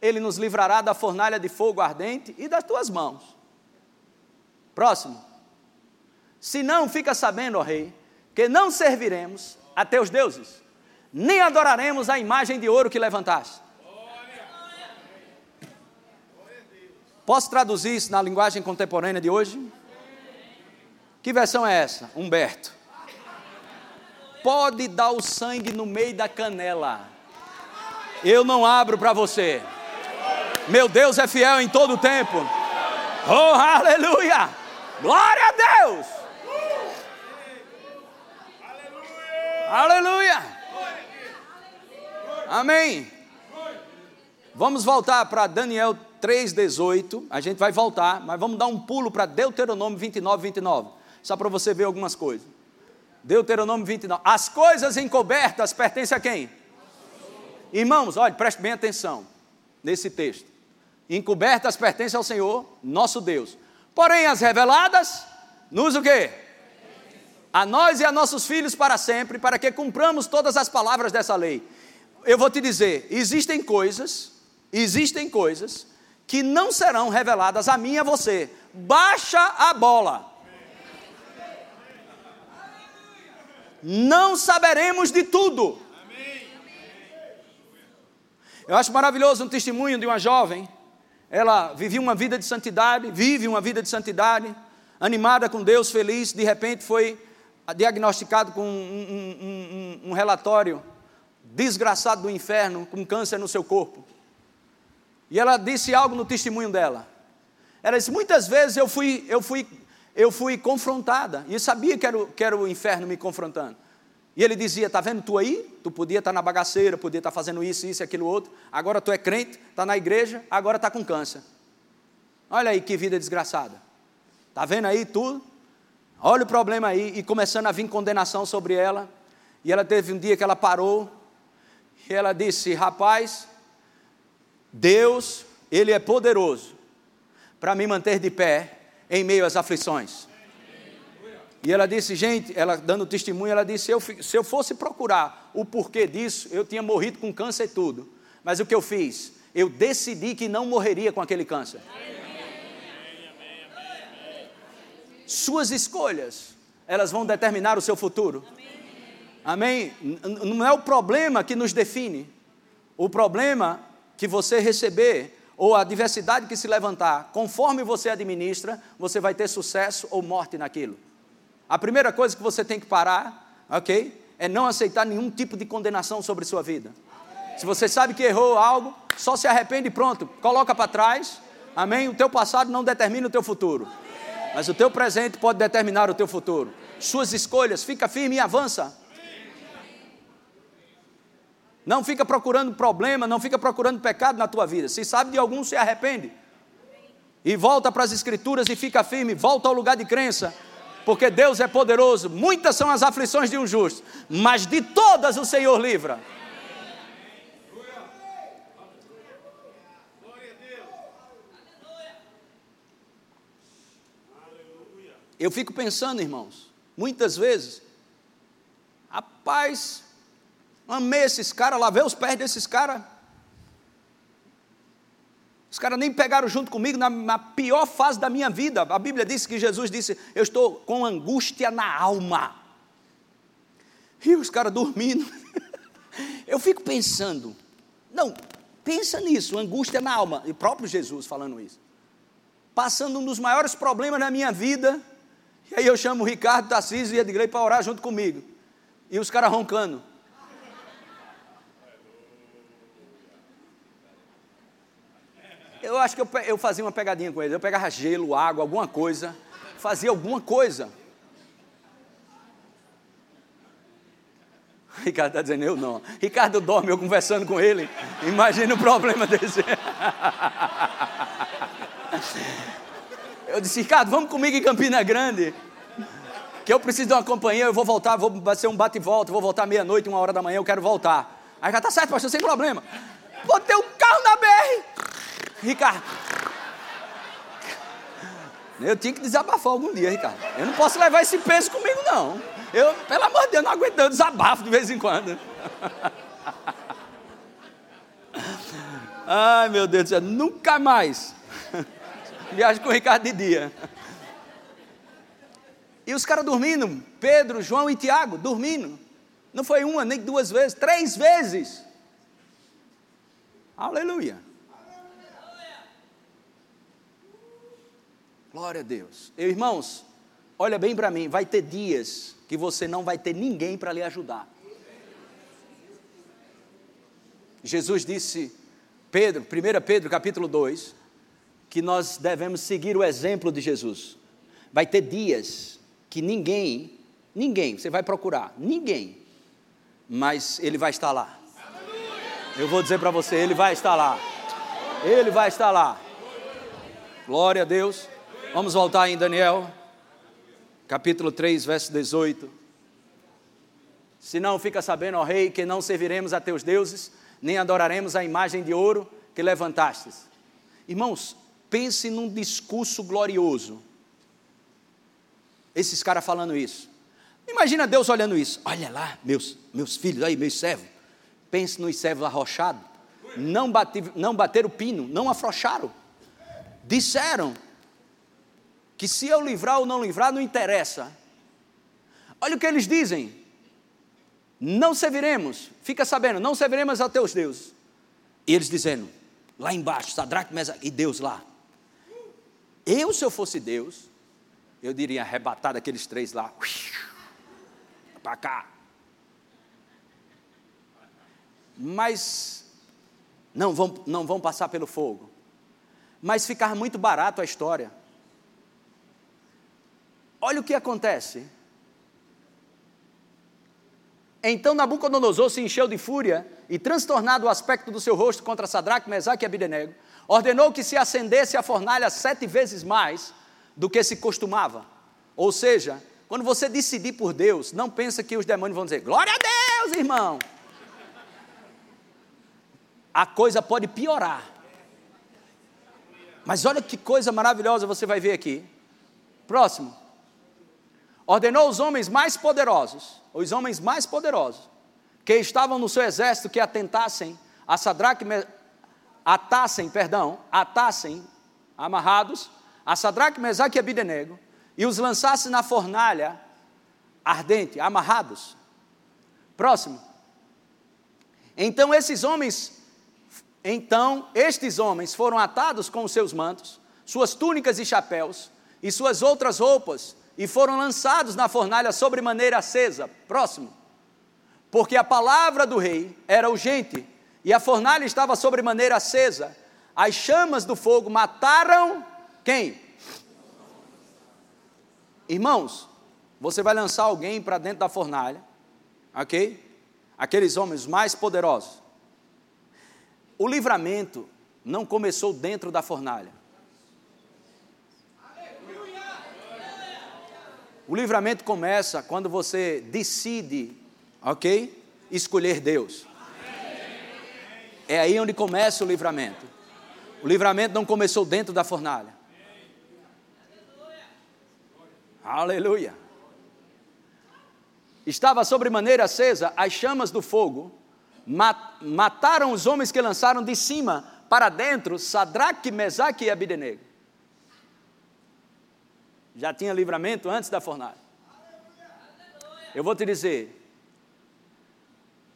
Speaker 2: ele nos livrará da fornalha de fogo ardente e das tuas mãos. Próximo. Se não, fica sabendo, ó rei, que não serviremos a teus deuses, nem adoraremos a imagem de ouro que levantaste. Posso traduzir isso na linguagem contemporânea de hoje? Que versão é essa? Humberto. Pode dar o sangue no meio da canela. Eu não abro para você. Meu Deus é fiel em todo o tempo. Oh, aleluia! Glória a Deus! Aleluia! Amém. Vamos voltar para Daniel 3,18, a gente vai voltar, mas vamos dar um pulo para Deuteronômio 29, 29, só para você ver algumas coisas. Deuteronômio 29. As coisas encobertas pertencem a quem? Irmãos, olha, preste bem atenção nesse texto. Encobertas pertencem ao Senhor, nosso Deus. Porém, as reveladas, nos o quê? A nós e a nossos filhos para sempre, para que cumpramos todas as palavras dessa lei. Eu vou te dizer, existem coisas, existem coisas que não serão reveladas a mim e a você. Baixa a bola. Não saberemos de tudo. Eu acho maravilhoso um testemunho de uma jovem. Ela vivia uma vida de santidade, vive uma vida de santidade, animada com Deus, feliz. De repente foi diagnosticado com um, um, um, um relatório desgraçado do inferno, com câncer no seu corpo. E ela disse algo no testemunho dela. Ela disse: muitas vezes eu fui, eu fui, eu fui confrontada, e eu sabia que era, o, que era o inferno me confrontando. E ele dizia: Está vendo tu aí? Tu podia estar tá na bagaceira, podia estar tá fazendo isso, isso aquilo outro. Agora tu é crente, está na igreja, agora está com câncer. Olha aí que vida desgraçada. Está vendo aí tudo? Olha o problema aí, e começando a vir condenação sobre ela. E ela teve um dia que ela parou, e ela disse: Rapaz, Deus, Ele é poderoso para me manter de pé em meio às aflições. E ela disse, gente, ela dando testemunho, ela disse: eu, se eu fosse procurar o porquê disso, eu tinha morrido com câncer e tudo. Mas o que eu fiz? Eu decidi que não morreria com aquele câncer. Suas escolhas, elas vão determinar o seu futuro. Amém? Não é o problema que nos define. O problema que você receber ou a diversidade que se levantar, conforme você administra, você vai ter sucesso ou morte naquilo. A primeira coisa que você tem que parar, ok? É não aceitar nenhum tipo de condenação sobre sua vida. Se você sabe que errou algo, só se arrepende e pronto, coloca para trás. Amém? O teu passado não determina o teu futuro. Mas o teu presente pode determinar o teu futuro. Suas escolhas, fica firme e avança. Não fica procurando problema, não fica procurando pecado na tua vida. Se sabe de algum, se arrepende. E volta para as escrituras e fica firme, volta ao lugar de crença porque Deus é poderoso. Muitas são as aflições de um justo, mas de todas o Senhor livra. Eu fico pensando, irmãos, muitas vezes, rapaz, amei esses caras, lavei os pés desses caras, os caras nem pegaram junto comigo na, na, pior fase da minha vida. A Bíblia diz que Jesus disse: Eu estou com angústia na alma. E os caras dormindo. <laughs> Eu fico pensando, não, pensa nisso, angústia na alma. E o próprio Jesus falando isso. Passando um dos maiores problemas da minha vida. E aí eu chamo o Ricardo Tarcísio e Edgley para orar junto comigo. E os caras roncando. Eu acho que eu, eu fazia uma pegadinha com eles. Eu pegava gelo, água, alguma coisa. Fazia alguma coisa. <laughs> Ricardo está dizendo, eu não. Ricardo dorme, eu conversando com ele. Imagina o problema desse. <laughs> Eu disse, Ricardo, vamos comigo em Campina Grande. Que eu preciso de uma companhia, eu vou voltar, vou ser um bate e volta, vou voltar meia-noite, uma hora da manhã, eu quero voltar. Aí já tá certo, pastor, sem problema. Botei o um carro na BR. Ricardo. Eu tinha que desabafar algum dia, Ricardo. Eu não posso levar esse peso comigo, não. Eu, pelo amor de Deus, não aguento, eu desabafo de vez em quando. <laughs> Ai, meu Deus do céu, nunca mais. Viagem com o Ricardo de dia. E os caras dormindo, Pedro, João e Tiago, dormindo. Não foi uma, nem duas vezes, três vezes. Aleluia. Glória a Deus. Eu, irmãos, olha bem para mim, vai ter dias que você não vai ter ninguém para lhe ajudar. Jesus disse, Pedro, 1 Pedro capítulo 2, que nós devemos seguir o exemplo de Jesus. Vai ter dias que ninguém, ninguém, você vai procurar, ninguém, mas ele vai estar lá. Eu vou dizer para você, ele vai estar lá. Ele vai estar lá. Glória a Deus. Vamos voltar em Daniel, capítulo 3, verso 18. Se não fica sabendo, ó rei, que não serviremos a teus deuses, nem adoraremos a imagem de ouro que levantastes. Irmãos, pense num discurso glorioso. Esses caras falando isso. Imagina Deus olhando isso. Olha lá, meus, meus filhos aí, meus servos. Pense nos servos arrochados. Não, bate, não bateram o pino, não afrouxaram. Disseram, que se eu livrar ou não livrar, não interessa. Olha o que eles dizem. Não serviremos, fica sabendo, não serviremos a teus deuses. E eles dizendo, lá embaixo, Sadraque, Mesa e Deus lá. Eu, se eu fosse Deus, eu diria arrebatar aqueles três lá, <laughs> para cá. Mas não vão, não vão passar pelo fogo. Mas ficar muito barato a história. Olha o que acontece. Então Nabucodonosor se encheu de fúria e, transtornado o aspecto do seu rosto contra Sadraque, Mesaque e Abidenego, ordenou que se acendesse a fornalha sete vezes mais do que se costumava. Ou seja, quando você decidir por Deus, não pensa que os demônios vão dizer, glória a Deus, irmão. A coisa pode piorar. Mas olha que coisa maravilhosa você vai ver aqui. Próximo. Ordenou os homens mais poderosos, os homens mais poderosos, que estavam no seu exército, que atentassem a Sadraque, atassem, perdão, atassem, amarrados, a Sadraque, Mesaque e Abidenego, e os lançassem na fornalha ardente, amarrados. Próximo. Então esses homens, então estes homens foram atados com os seus mantos, suas túnicas e chapéus, e suas outras roupas, e foram lançados na fornalha sobre maneira acesa. Próximo. Porque a palavra do rei era urgente, e a fornalha estava sobre maneira acesa. As chamas do fogo mataram quem? Irmãos, você vai lançar alguém para dentro da fornalha, ok? Aqueles homens mais poderosos. O livramento não começou dentro da fornalha. O livramento começa quando você decide, ok? Escolher Deus. É aí onde começa o livramento. O livramento não começou dentro da fornalha. Aleluia. Estava sobre maneira acesa as chamas do fogo, mataram os homens que lançaram de cima para dentro Sadraque, Mesaque e Abidenego já tinha livramento antes da fornalha. Eu vou te dizer,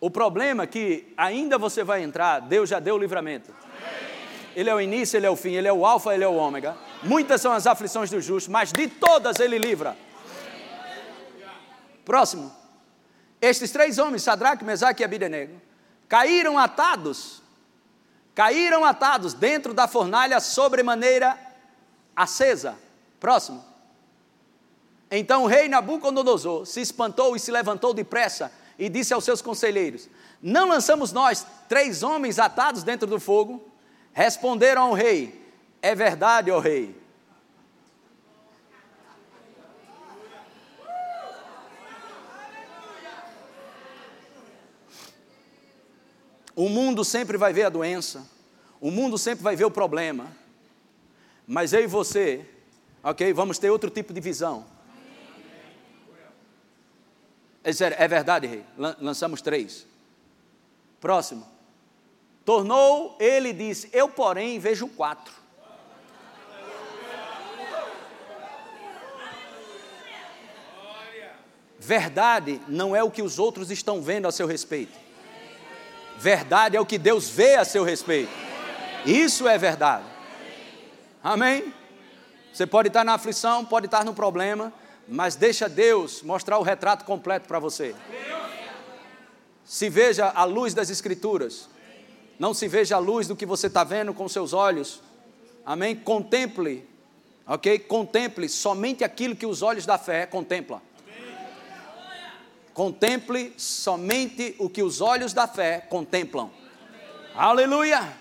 Speaker 2: o problema é que ainda você vai entrar, Deus já deu o livramento. Ele é o início, ele é o fim, ele é o alfa, ele é o ômega. Muitas são as aflições do justo, mas de todas ele livra. Próximo. Estes três homens, Sadraque, Mesaque e Abidenego, caíram atados, caíram atados dentro da fornalha sobremaneira acesa. Próximo. Então o rei Nabucodonosor se espantou e se levantou depressa e disse aos seus conselheiros: Não lançamos nós três homens atados dentro do fogo? Responderam ao rei: É verdade, ó rei. O mundo sempre vai ver a doença, o mundo sempre vai ver o problema, mas eu e você, ok, vamos ter outro tipo de visão. Disseram, é verdade, rei. Lançamos três. Próximo. Tornou ele disse: Eu, porém, vejo quatro. Verdade não é o que os outros estão vendo a seu respeito. Verdade é o que Deus vê a seu respeito. Isso é verdade. Amém? Você pode estar na aflição, pode estar no problema, mas deixa Deus mostrar o retrato completo para você. Se veja a luz das Escrituras, não se veja a luz do que você está vendo com seus olhos. Amém? Contemple, ok? Contemple somente aquilo que os olhos da fé contemplam. Contemple somente o que os olhos da fé contemplam. Aleluia!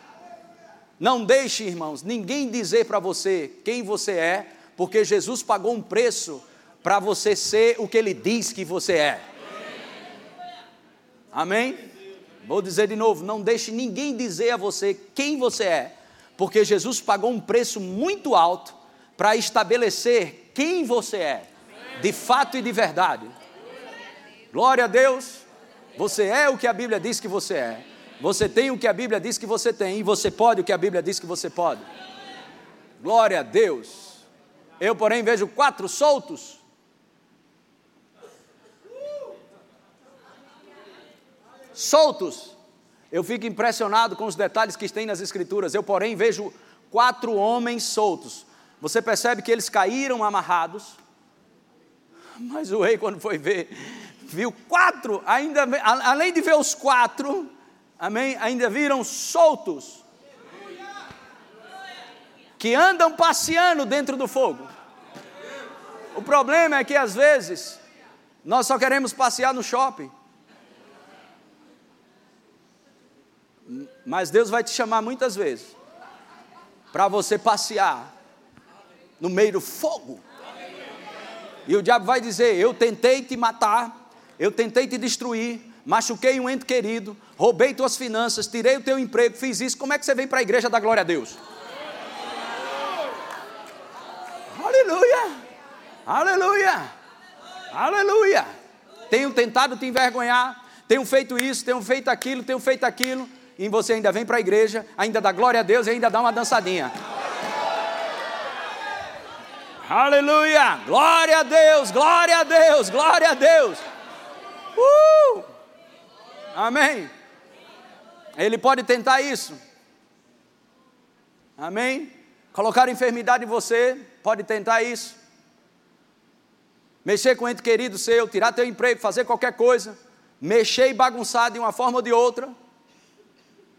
Speaker 2: Não deixe, irmãos, ninguém dizer para você quem você é, porque Jesus pagou um preço para você ser o que Ele diz que você é. Amém? Vou dizer de novo: não deixe ninguém dizer a você quem você é, porque Jesus pagou um preço muito alto para estabelecer quem você é, de fato e de verdade. Glória a Deus. Você é o que a Bíblia diz que você é. Você tem o que a Bíblia diz que você tem. E você pode o que a Bíblia diz que você pode. Glória a Deus. Eu, porém, vejo quatro soltos soltos. Eu fico impressionado com os detalhes que tem nas Escrituras. Eu, porém, vejo quatro homens soltos. Você percebe que eles caíram amarrados. Mas o rei, quando foi ver, viu quatro, ainda, além de ver os quatro, amém, ainda viram soltos. Que andam passeando dentro do fogo. O problema é que às vezes nós só queremos passear no shopping. Mas Deus vai te chamar muitas vezes para você passear no meio do fogo. E o diabo vai dizer: Eu tentei te matar, eu tentei te destruir, machuquei um ente querido, roubei tuas finanças, tirei o teu emprego, fiz isso. Como é que você vem para a igreja da glória a Deus? Aleluia! Aleluia! Aleluia! Tenho tentado te envergonhar, tenho feito isso, tenho feito aquilo, tenho feito aquilo, e você ainda vem para a igreja, ainda dá glória a Deus e ainda dá uma dançadinha. Aleluia! Glória a Deus, glória a Deus, glória a Deus. Uh! Amém. Ele pode tentar isso. Amém. Colocar enfermidade em você, pode tentar isso. Mexer com ente querido seu, tirar teu emprego, fazer qualquer coisa, mexer e bagunçar de uma forma ou de outra.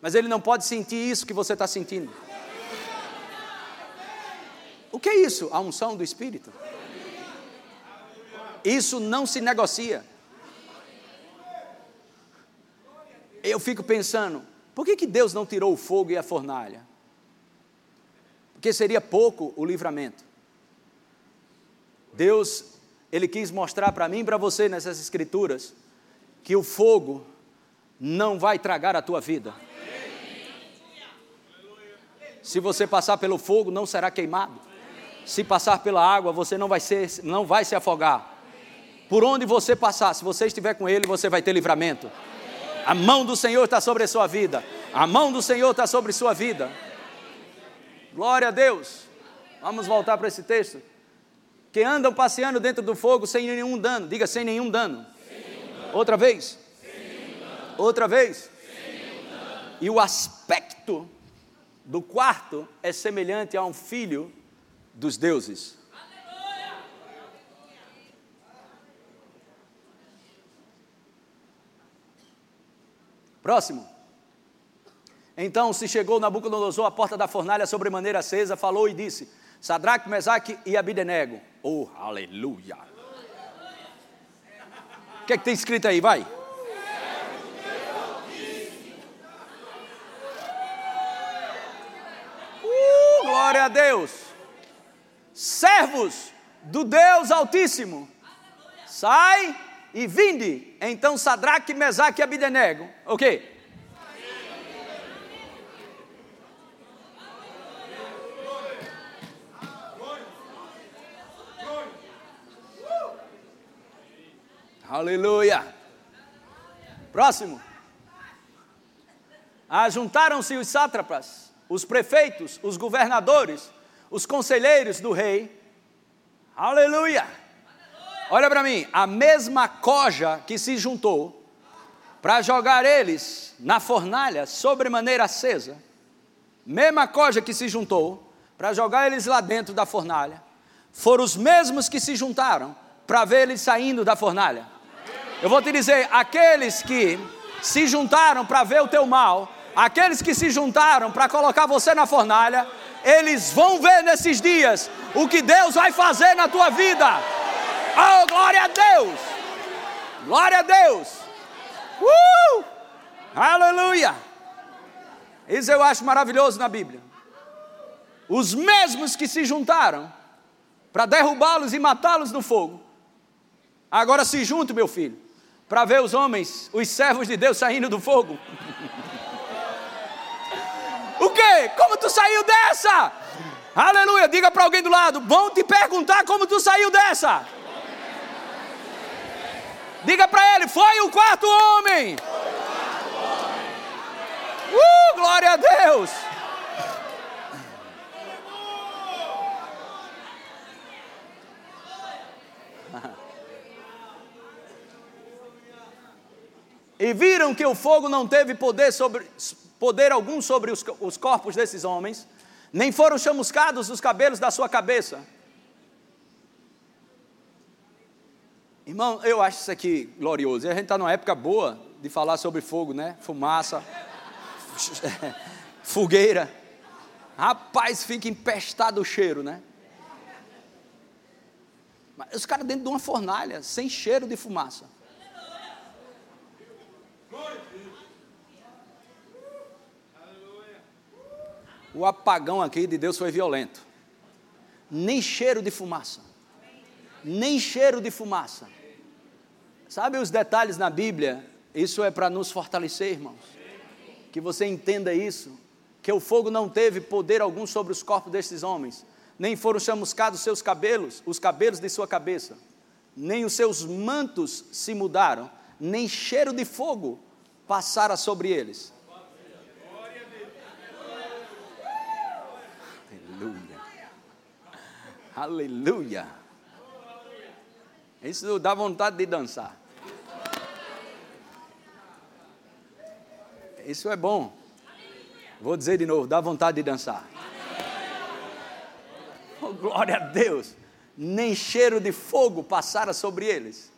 Speaker 2: Mas ele não pode sentir isso que você está sentindo. O que é isso? A unção do Espírito. Isso não se negocia. Eu fico pensando, por que, que Deus não tirou o fogo e a fornalha? Porque seria pouco o livramento. Deus, Ele quis mostrar para mim e para você nessas escrituras, que o fogo não vai tragar a tua vida. Se você passar pelo fogo, não será queimado se passar pela água, você não vai, ser, não vai se afogar. Por onde você passar, se você estiver com Ele, você vai ter livramento. A mão do Senhor está sobre a sua vida. A mão do Senhor está sobre sua vida. Glória a Deus. Vamos voltar para esse texto. Que andam passeando dentro do fogo sem nenhum dano. Diga sem nenhum dano. Sem nenhum dano. Outra vez. Outra vez. E o aspecto do quarto é semelhante a um filho dos deuses. Próximo. Então se chegou Nabucodonosor à porta da fornalha sobremaneira acesa, falou e disse: Sadraque, Mesaque e Abidenego. Oh, aleluia! O que é que tem escrito aí? Vai. Uh, glória a Deus servos do Deus Altíssimo, sai e vinde. Então Sadraque, Mesaque e Abidenego, ok? Aleluia. Próximo. Ajuntaram-se os sátrapas, os prefeitos, os governadores, os conselheiros do rei. Aleluia! Olha para mim, a mesma coja que se juntou para jogar eles na fornalha sobremaneira acesa, mesma coja que se juntou para jogar eles lá dentro da fornalha, foram os mesmos que se juntaram para ver eles saindo da fornalha. Eu vou te dizer, aqueles que se juntaram para ver o teu mal, aqueles que se juntaram para colocar você na fornalha, eles vão ver nesses dias o que Deus vai fazer na tua vida. Oh, glória a Deus! Glória a Deus! Uh! Aleluia! Isso eu acho maravilhoso na Bíblia. Os mesmos que se juntaram para derrubá-los e matá-los no fogo, agora se juntam, meu filho, para ver os homens, os servos de Deus saindo do fogo. <laughs> O quê? Como tu saiu dessa? Aleluia. Diga para alguém do lado: vão te perguntar como tu saiu dessa. Diga para ele: foi o quarto homem. Uh, glória a Deus. <laughs> E viram que o fogo não teve poder sobre, poder algum sobre os, os corpos desses homens, nem foram chamuscados os cabelos da sua cabeça. Irmão, eu acho isso aqui glorioso. E a gente está numa época boa de falar sobre fogo, né? Fumaça, <laughs> fogueira. Rapaz, fica empestado o cheiro, né? Mas os caras dentro de uma fornalha, sem cheiro de fumaça. O apagão aqui de Deus foi violento. Nem cheiro de fumaça. Nem cheiro de fumaça. Sabe os detalhes na Bíblia? Isso é para nos fortalecer, irmãos. Que você entenda isso. Que o fogo não teve poder algum sobre os corpos destes homens, nem foram chamuscados seus cabelos, os cabelos de sua cabeça, nem os seus mantos se mudaram, nem cheiro de fogo passara sobre eles. Aleluia. Aleluia. Isso dá vontade de dançar. Isso é bom. Vou dizer de novo, dá vontade de dançar. Oh, glória a Deus. Nem cheiro de fogo passara sobre eles,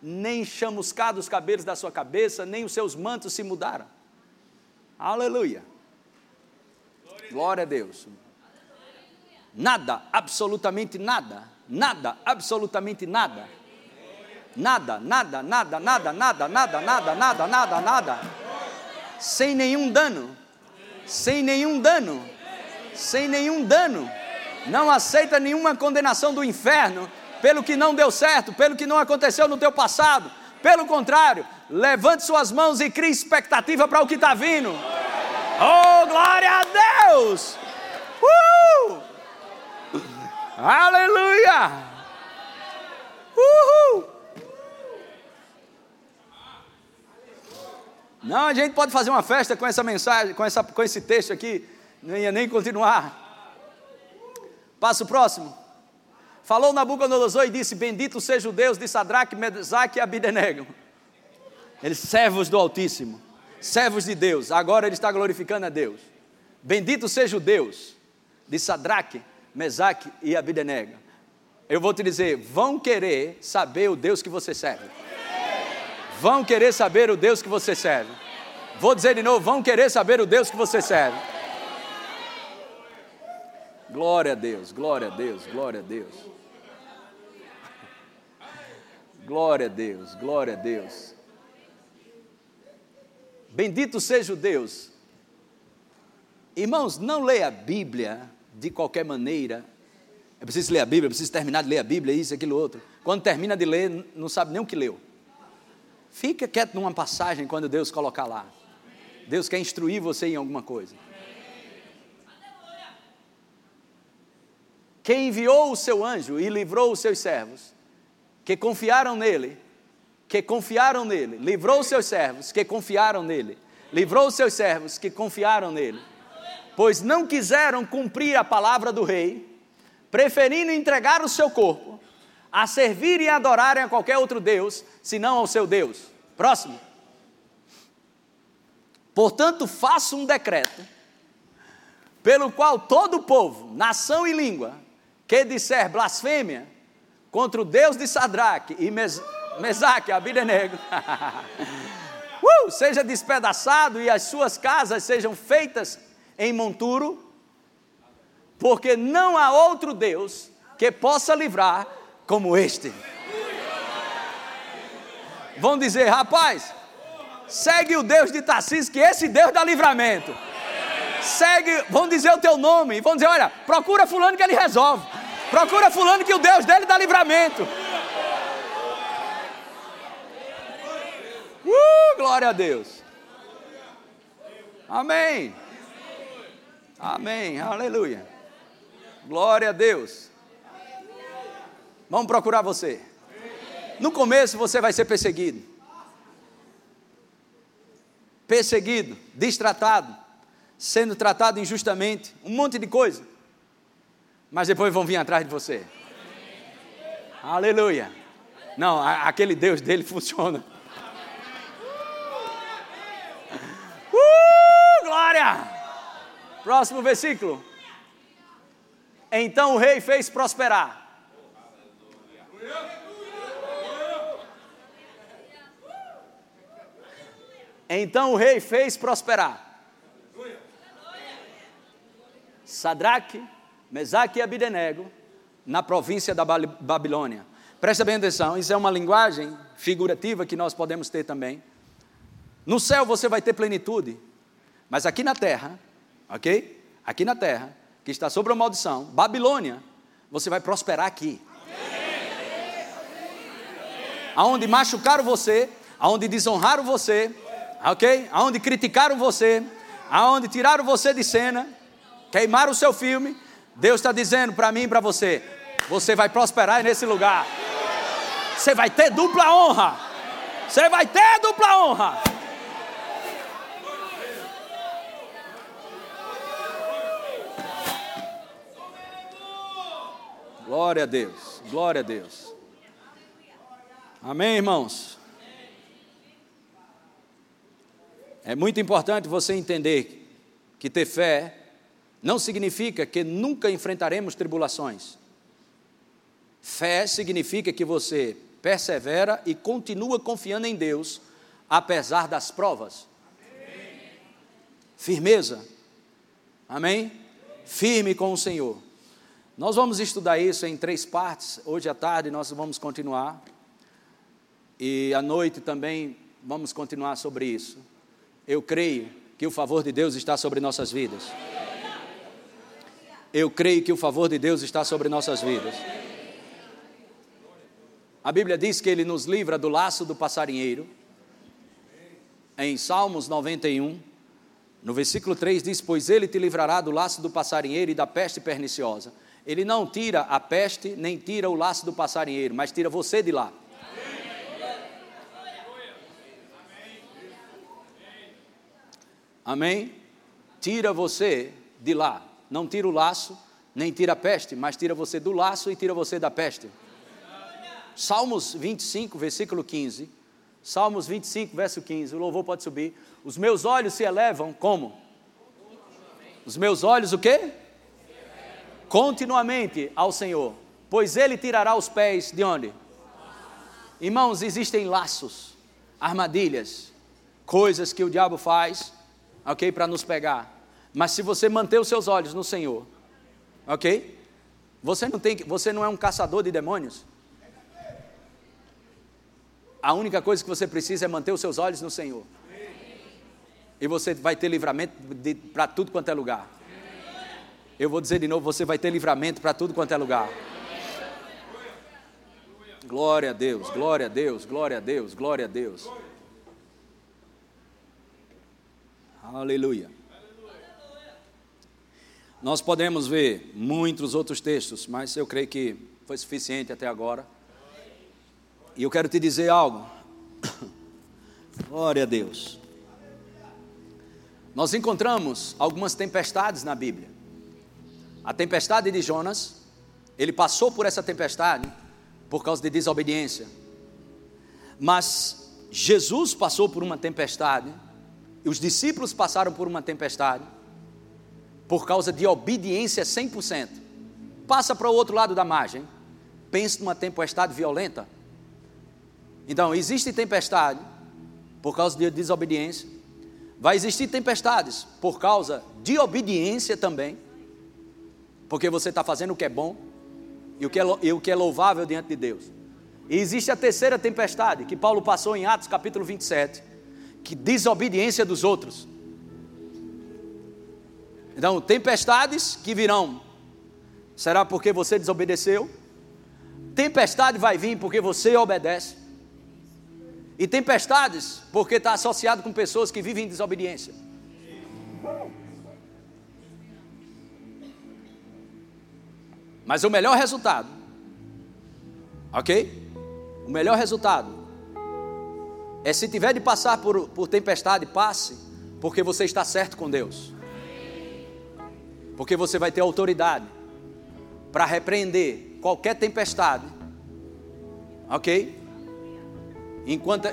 Speaker 2: nem chamuscados os cabelos da sua cabeça, nem os seus mantos se mudaram. Aleluia. Glória a Deus. Nada, absolutamente nada, nada, absolutamente nada. Nada, nada, nada, nada, nada, nada, nada, nada, nada, nada. Sem nenhum dano. Sem nenhum dano. Sem nenhum dano. Não aceita nenhuma condenação do inferno pelo que não deu certo, pelo que não aconteceu no teu passado. Pelo contrário, levante suas mãos e crie expectativa para o que está vindo. Oh, glória a Deus! Uh! Aleluia! Uhul! Não, a gente pode fazer uma festa com essa mensagem, com, essa, com esse texto aqui, não ia nem continuar. Passo próximo. Falou Nabucodonosor e disse: Bendito seja o Deus de Sadraque, Mesaque e Abidenego. Eles servos do Altíssimo, servos de Deus. Agora ele está glorificando a Deus. Bendito seja o Deus de Sadraque, Mesaque e Abidenego. Eu vou te dizer, vão querer saber o Deus que você serve. Vão querer saber o Deus que você serve. Vou dizer de novo, vão querer saber o Deus que você serve. Glória a Deus, glória a Deus, glória a Deus. Glória a Deus, glória a Deus. Bendito seja o Deus. Irmãos, não leia a Bíblia de qualquer maneira. É preciso ler a Bíblia, é preciso terminar de ler a Bíblia, isso, aquilo, outro. Quando termina de ler, não sabe nem o que leu. Fica quieto numa passagem quando Deus colocar lá. Deus quer instruir você em alguma coisa. Quem enviou o seu anjo e livrou os seus servos, que confiaram nele, que confiaram nele, livrou os seus servos, que confiaram nele, livrou os seus servos, que confiaram nele, pois não quiseram cumprir a palavra do rei, preferindo entregar o seu corpo a servir e adorarem a qualquer outro Deus, senão ao seu Deus. Próximo. Portanto, faço um decreto, pelo qual todo o povo, nação e língua, que disser blasfêmia contra o Deus de Sadraque e Mes Mesaque, Abidenego, <laughs> uh, seja despedaçado e as suas casas sejam feitas em monturo, porque não há outro Deus que possa livrar como este. Vão dizer, rapaz, segue o Deus de Tarcísio, que esse Deus dá livramento. Segue, vão dizer o teu nome, vão dizer, olha, procura fulano que ele resolve. Procura fulano que o Deus dele dá livramento. Uh, glória a Deus. Amém. Amém. Aleluia. Glória a Deus. Vamos procurar você. No começo você vai ser perseguido. Perseguido, destratado, sendo tratado injustamente, um monte de coisa. Mas depois vão vir atrás de você. Aleluia. Não, aquele Deus dele <laughs> funciona. Uh, glória! Próximo versículo. Então o rei fez prosperar Então o rei fez prosperar. Sadraque, Mesaque e Abidenego, na província da Babilônia. Presta bem atenção, isso é uma linguagem figurativa que nós podemos ter também. No céu você vai ter plenitude, mas aqui na terra, ok? aqui na terra, que está sob a maldição, Babilônia, você vai prosperar aqui. Aonde machucaram você, aonde desonraram você, ok? Aonde criticaram você, aonde tiraram você de cena, queimaram o seu filme, Deus está dizendo para mim e para você: você vai prosperar nesse lugar. Você vai ter dupla honra. Você vai ter dupla honra. Glória a Deus, glória a Deus. Amém, irmãos? É muito importante você entender que ter fé não significa que nunca enfrentaremos tribulações. Fé significa que você persevera e continua confiando em Deus, apesar das provas. Firmeza. Amém? Firme com o Senhor. Nós vamos estudar isso em três partes. Hoje à tarde nós vamos continuar. E à noite também vamos continuar sobre isso. Eu creio que o favor de Deus está sobre nossas vidas. Eu creio que o favor de Deus está sobre nossas vidas. A Bíblia diz que ele nos livra do laço do passarinheiro. Em Salmos 91, no versículo 3 diz: Pois ele te livrará do laço do passarinheiro e da peste perniciosa. Ele não tira a peste, nem tira o laço do passarinheiro, mas tira você de lá. Amém? Tira você de lá. Não tira o laço, nem tira a peste, mas tira você do laço e tira você da peste. Salmos 25, versículo 15. Salmos 25, verso 15. O louvor pode subir. Os meus olhos se elevam como? Os meus olhos o quê? Continuamente ao Senhor, pois Ele tirará os pés de onde? Irmãos, existem laços, armadilhas, coisas que o diabo faz, ok, para nos pegar. Mas se você manter os seus olhos no Senhor, ok? Você não tem, você não é um caçador de demônios. A única coisa que você precisa é manter os seus olhos no Senhor. E você vai ter livramento para tudo quanto é lugar. Eu vou dizer de novo: você vai ter livramento para tudo quanto é lugar. Glória a Deus, glória a Deus, glória a Deus, glória a Deus. Aleluia. Nós podemos ver muitos outros textos, mas eu creio que foi suficiente até agora. E eu quero te dizer algo. <coughs> Glória a Deus. Nós encontramos algumas tempestades na Bíblia. A tempestade de Jonas, ele passou por essa tempestade por causa de desobediência. Mas Jesus passou por uma tempestade, e os discípulos passaram por uma tempestade, por causa de obediência 100%. Passa para o outro lado da margem, pense numa tempestade violenta. Então, existe tempestade por causa de desobediência, vai existir tempestades por causa de obediência também porque você está fazendo o que é bom e o que é, e o que é louvável diante de Deus. E existe a terceira tempestade que Paulo passou em Atos capítulo 27, que desobediência dos outros. Então, tempestades que virão, será porque você desobedeceu? Tempestade vai vir porque você obedece. E tempestades porque está associado com pessoas que vivem em desobediência. Mas o melhor resultado, ok? O melhor resultado é se tiver de passar por, por tempestade, passe, porque você está certo com Deus. Porque você vai ter autoridade para repreender qualquer tempestade, ok? Enquanto,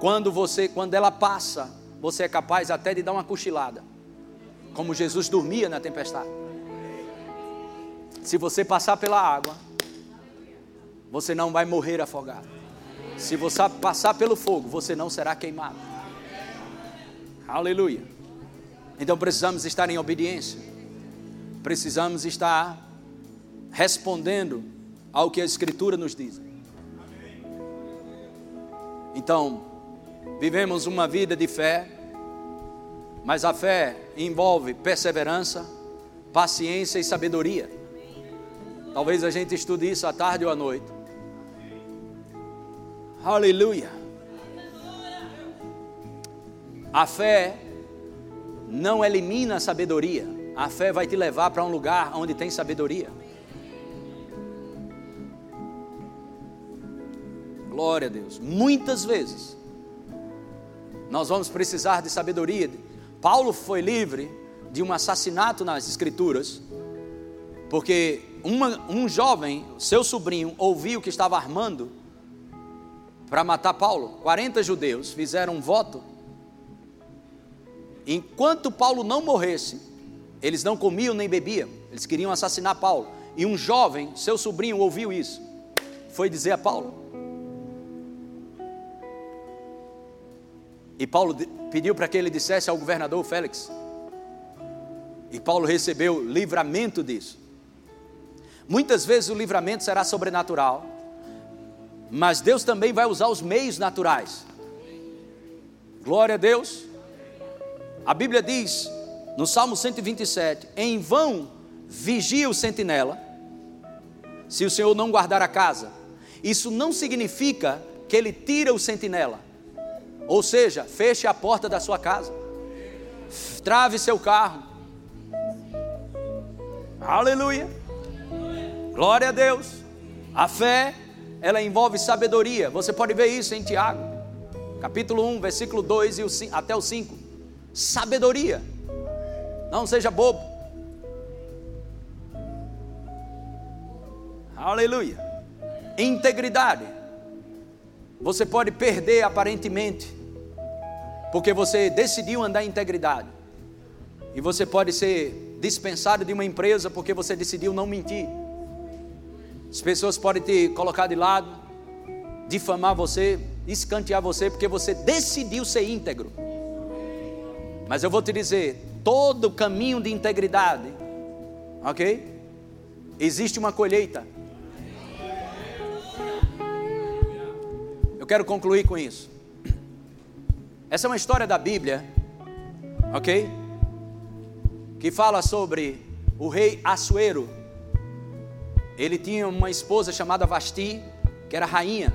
Speaker 2: quando você, quando ela passa, você é capaz até de dar uma cochilada, como Jesus dormia na tempestade. Se você passar pela água, você não vai morrer afogado. Se você passar pelo fogo, você não será queimado. Aleluia. Então precisamos estar em obediência. Precisamos estar respondendo ao que a Escritura nos diz. Então, vivemos uma vida de fé, mas a fé envolve perseverança, paciência e sabedoria. Talvez a gente estude isso à tarde ou à noite. Aleluia. A fé não elimina a sabedoria. A fé vai te levar para um lugar onde tem sabedoria. Glória a Deus. Muitas vezes nós vamos precisar de sabedoria. Paulo foi livre de um assassinato nas Escrituras, porque uma, um jovem, seu sobrinho, ouviu que estava armando para matar Paulo. 40 judeus fizeram um voto. Enquanto Paulo não morresse, eles não comiam nem bebiam, eles queriam assassinar Paulo. E um jovem, seu sobrinho, ouviu isso, foi dizer a Paulo: E Paulo pediu para que ele dissesse ao governador Félix. E Paulo recebeu livramento disso. Muitas vezes o livramento será sobrenatural, mas Deus também vai usar os meios naturais. Glória a Deus. A Bíblia diz no Salmo 127: Em vão vigia o sentinela, se o Senhor não guardar a casa. Isso não significa que ele tira o sentinela, ou seja, feche a porta da sua casa. Trave seu carro. Aleluia. Glória a Deus. A fé, ela envolve sabedoria. Você pode ver isso em Tiago, capítulo 1, versículo 2 e o, até o 5. Sabedoria. Não seja bobo. Aleluia. Integridade. Você pode perder aparentemente porque você decidiu andar em integridade. E você pode ser dispensado de uma empresa porque você decidiu não mentir. As pessoas podem te colocar de lado, difamar você, escantear você porque você decidiu ser íntegro. Mas eu vou te dizer, todo caminho de integridade, ok? Existe uma colheita. Eu quero concluir com isso. Essa é uma história da Bíblia, ok? Que fala sobre o rei Assuero. Ele tinha uma esposa chamada Vasti, que era rainha.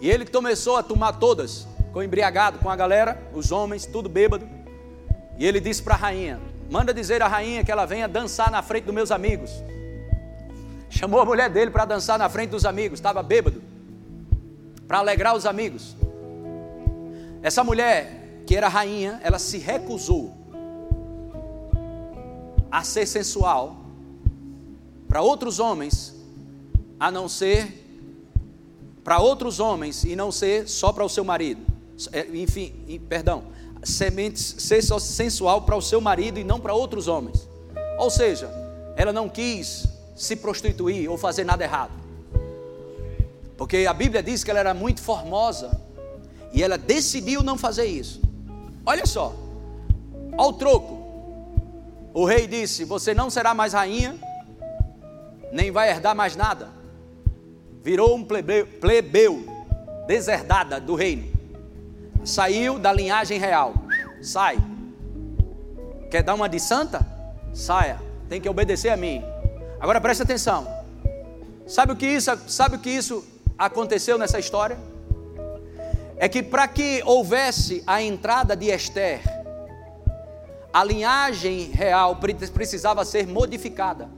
Speaker 2: E ele começou a tomar todas, com embriagado com a galera, os homens, tudo bêbado. E ele disse para a rainha: Manda dizer à rainha que ela venha dançar na frente dos meus amigos. Chamou a mulher dele para dançar na frente dos amigos, estava bêbado, para alegrar os amigos. Essa mulher, que era rainha, ela se recusou a ser sensual para outros homens, a não ser para outros homens e não ser só para o seu marido. É, enfim, perdão, sementes, ser sensual para o seu marido e não para outros homens. Ou seja, ela não quis se prostituir ou fazer nada errado. Porque a Bíblia diz que ela era muito formosa e ela decidiu não fazer isso. Olha só, ao troco, o rei disse: Você não será mais rainha, nem vai herdar mais nada. Virou um plebeu, plebeu deserdada do reino. Saiu da linhagem real. Sai. Quer dar uma de santa? Saia. Tem que obedecer a mim. Agora preste atenção. Sabe o que isso, sabe o que isso aconteceu nessa história? é que para que houvesse a entrada de Esther, a linhagem real precisava ser modificada.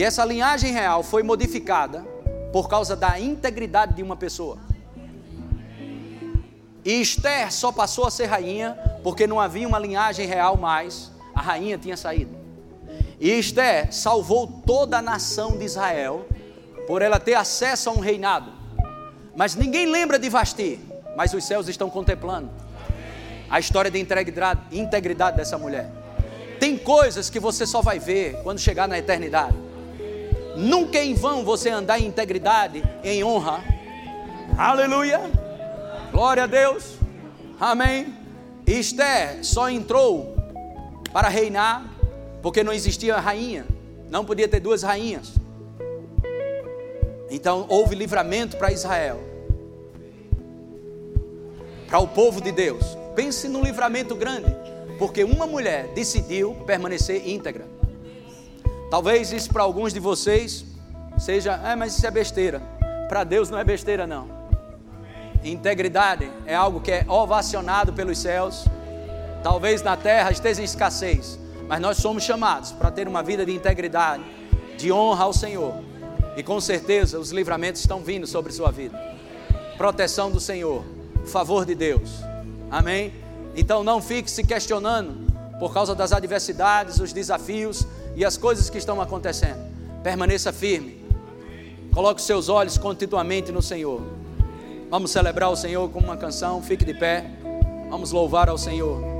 Speaker 2: E essa linhagem real foi modificada por causa da integridade de uma pessoa. E Esther só passou a ser rainha porque não havia uma linhagem real mais, a rainha tinha saído. E Esther salvou toda a nação de Israel por ela ter acesso a um reinado. Mas ninguém lembra de Vasti, mas os céus estão contemplando a história de integridade, integridade dessa mulher. Tem coisas que você só vai ver quando chegar na eternidade. Nunca é em vão você andar em integridade, em honra. Aleluia. Glória a Deus. Amém. Esther só entrou para reinar porque não existia rainha. Não podia ter duas rainhas. Então houve livramento para Israel para o povo de Deus. Pense num livramento grande. Porque uma mulher decidiu permanecer íntegra. Talvez isso para alguns de vocês seja, é, mas isso é besteira. Para Deus não é besteira, não. Integridade é algo que é ovacionado pelos céus. Talvez na terra esteja em escassez, mas nós somos chamados para ter uma vida de integridade, de honra ao Senhor. E com certeza os livramentos estão vindo sobre sua vida. Proteção do Senhor, favor de Deus. Amém? Então não fique se questionando por causa das adversidades, os desafios e as coisas que estão acontecendo. Permaneça firme. Coloque seus olhos continuamente no Senhor. Vamos celebrar o Senhor com uma canção. Fique de pé. Vamos louvar ao Senhor.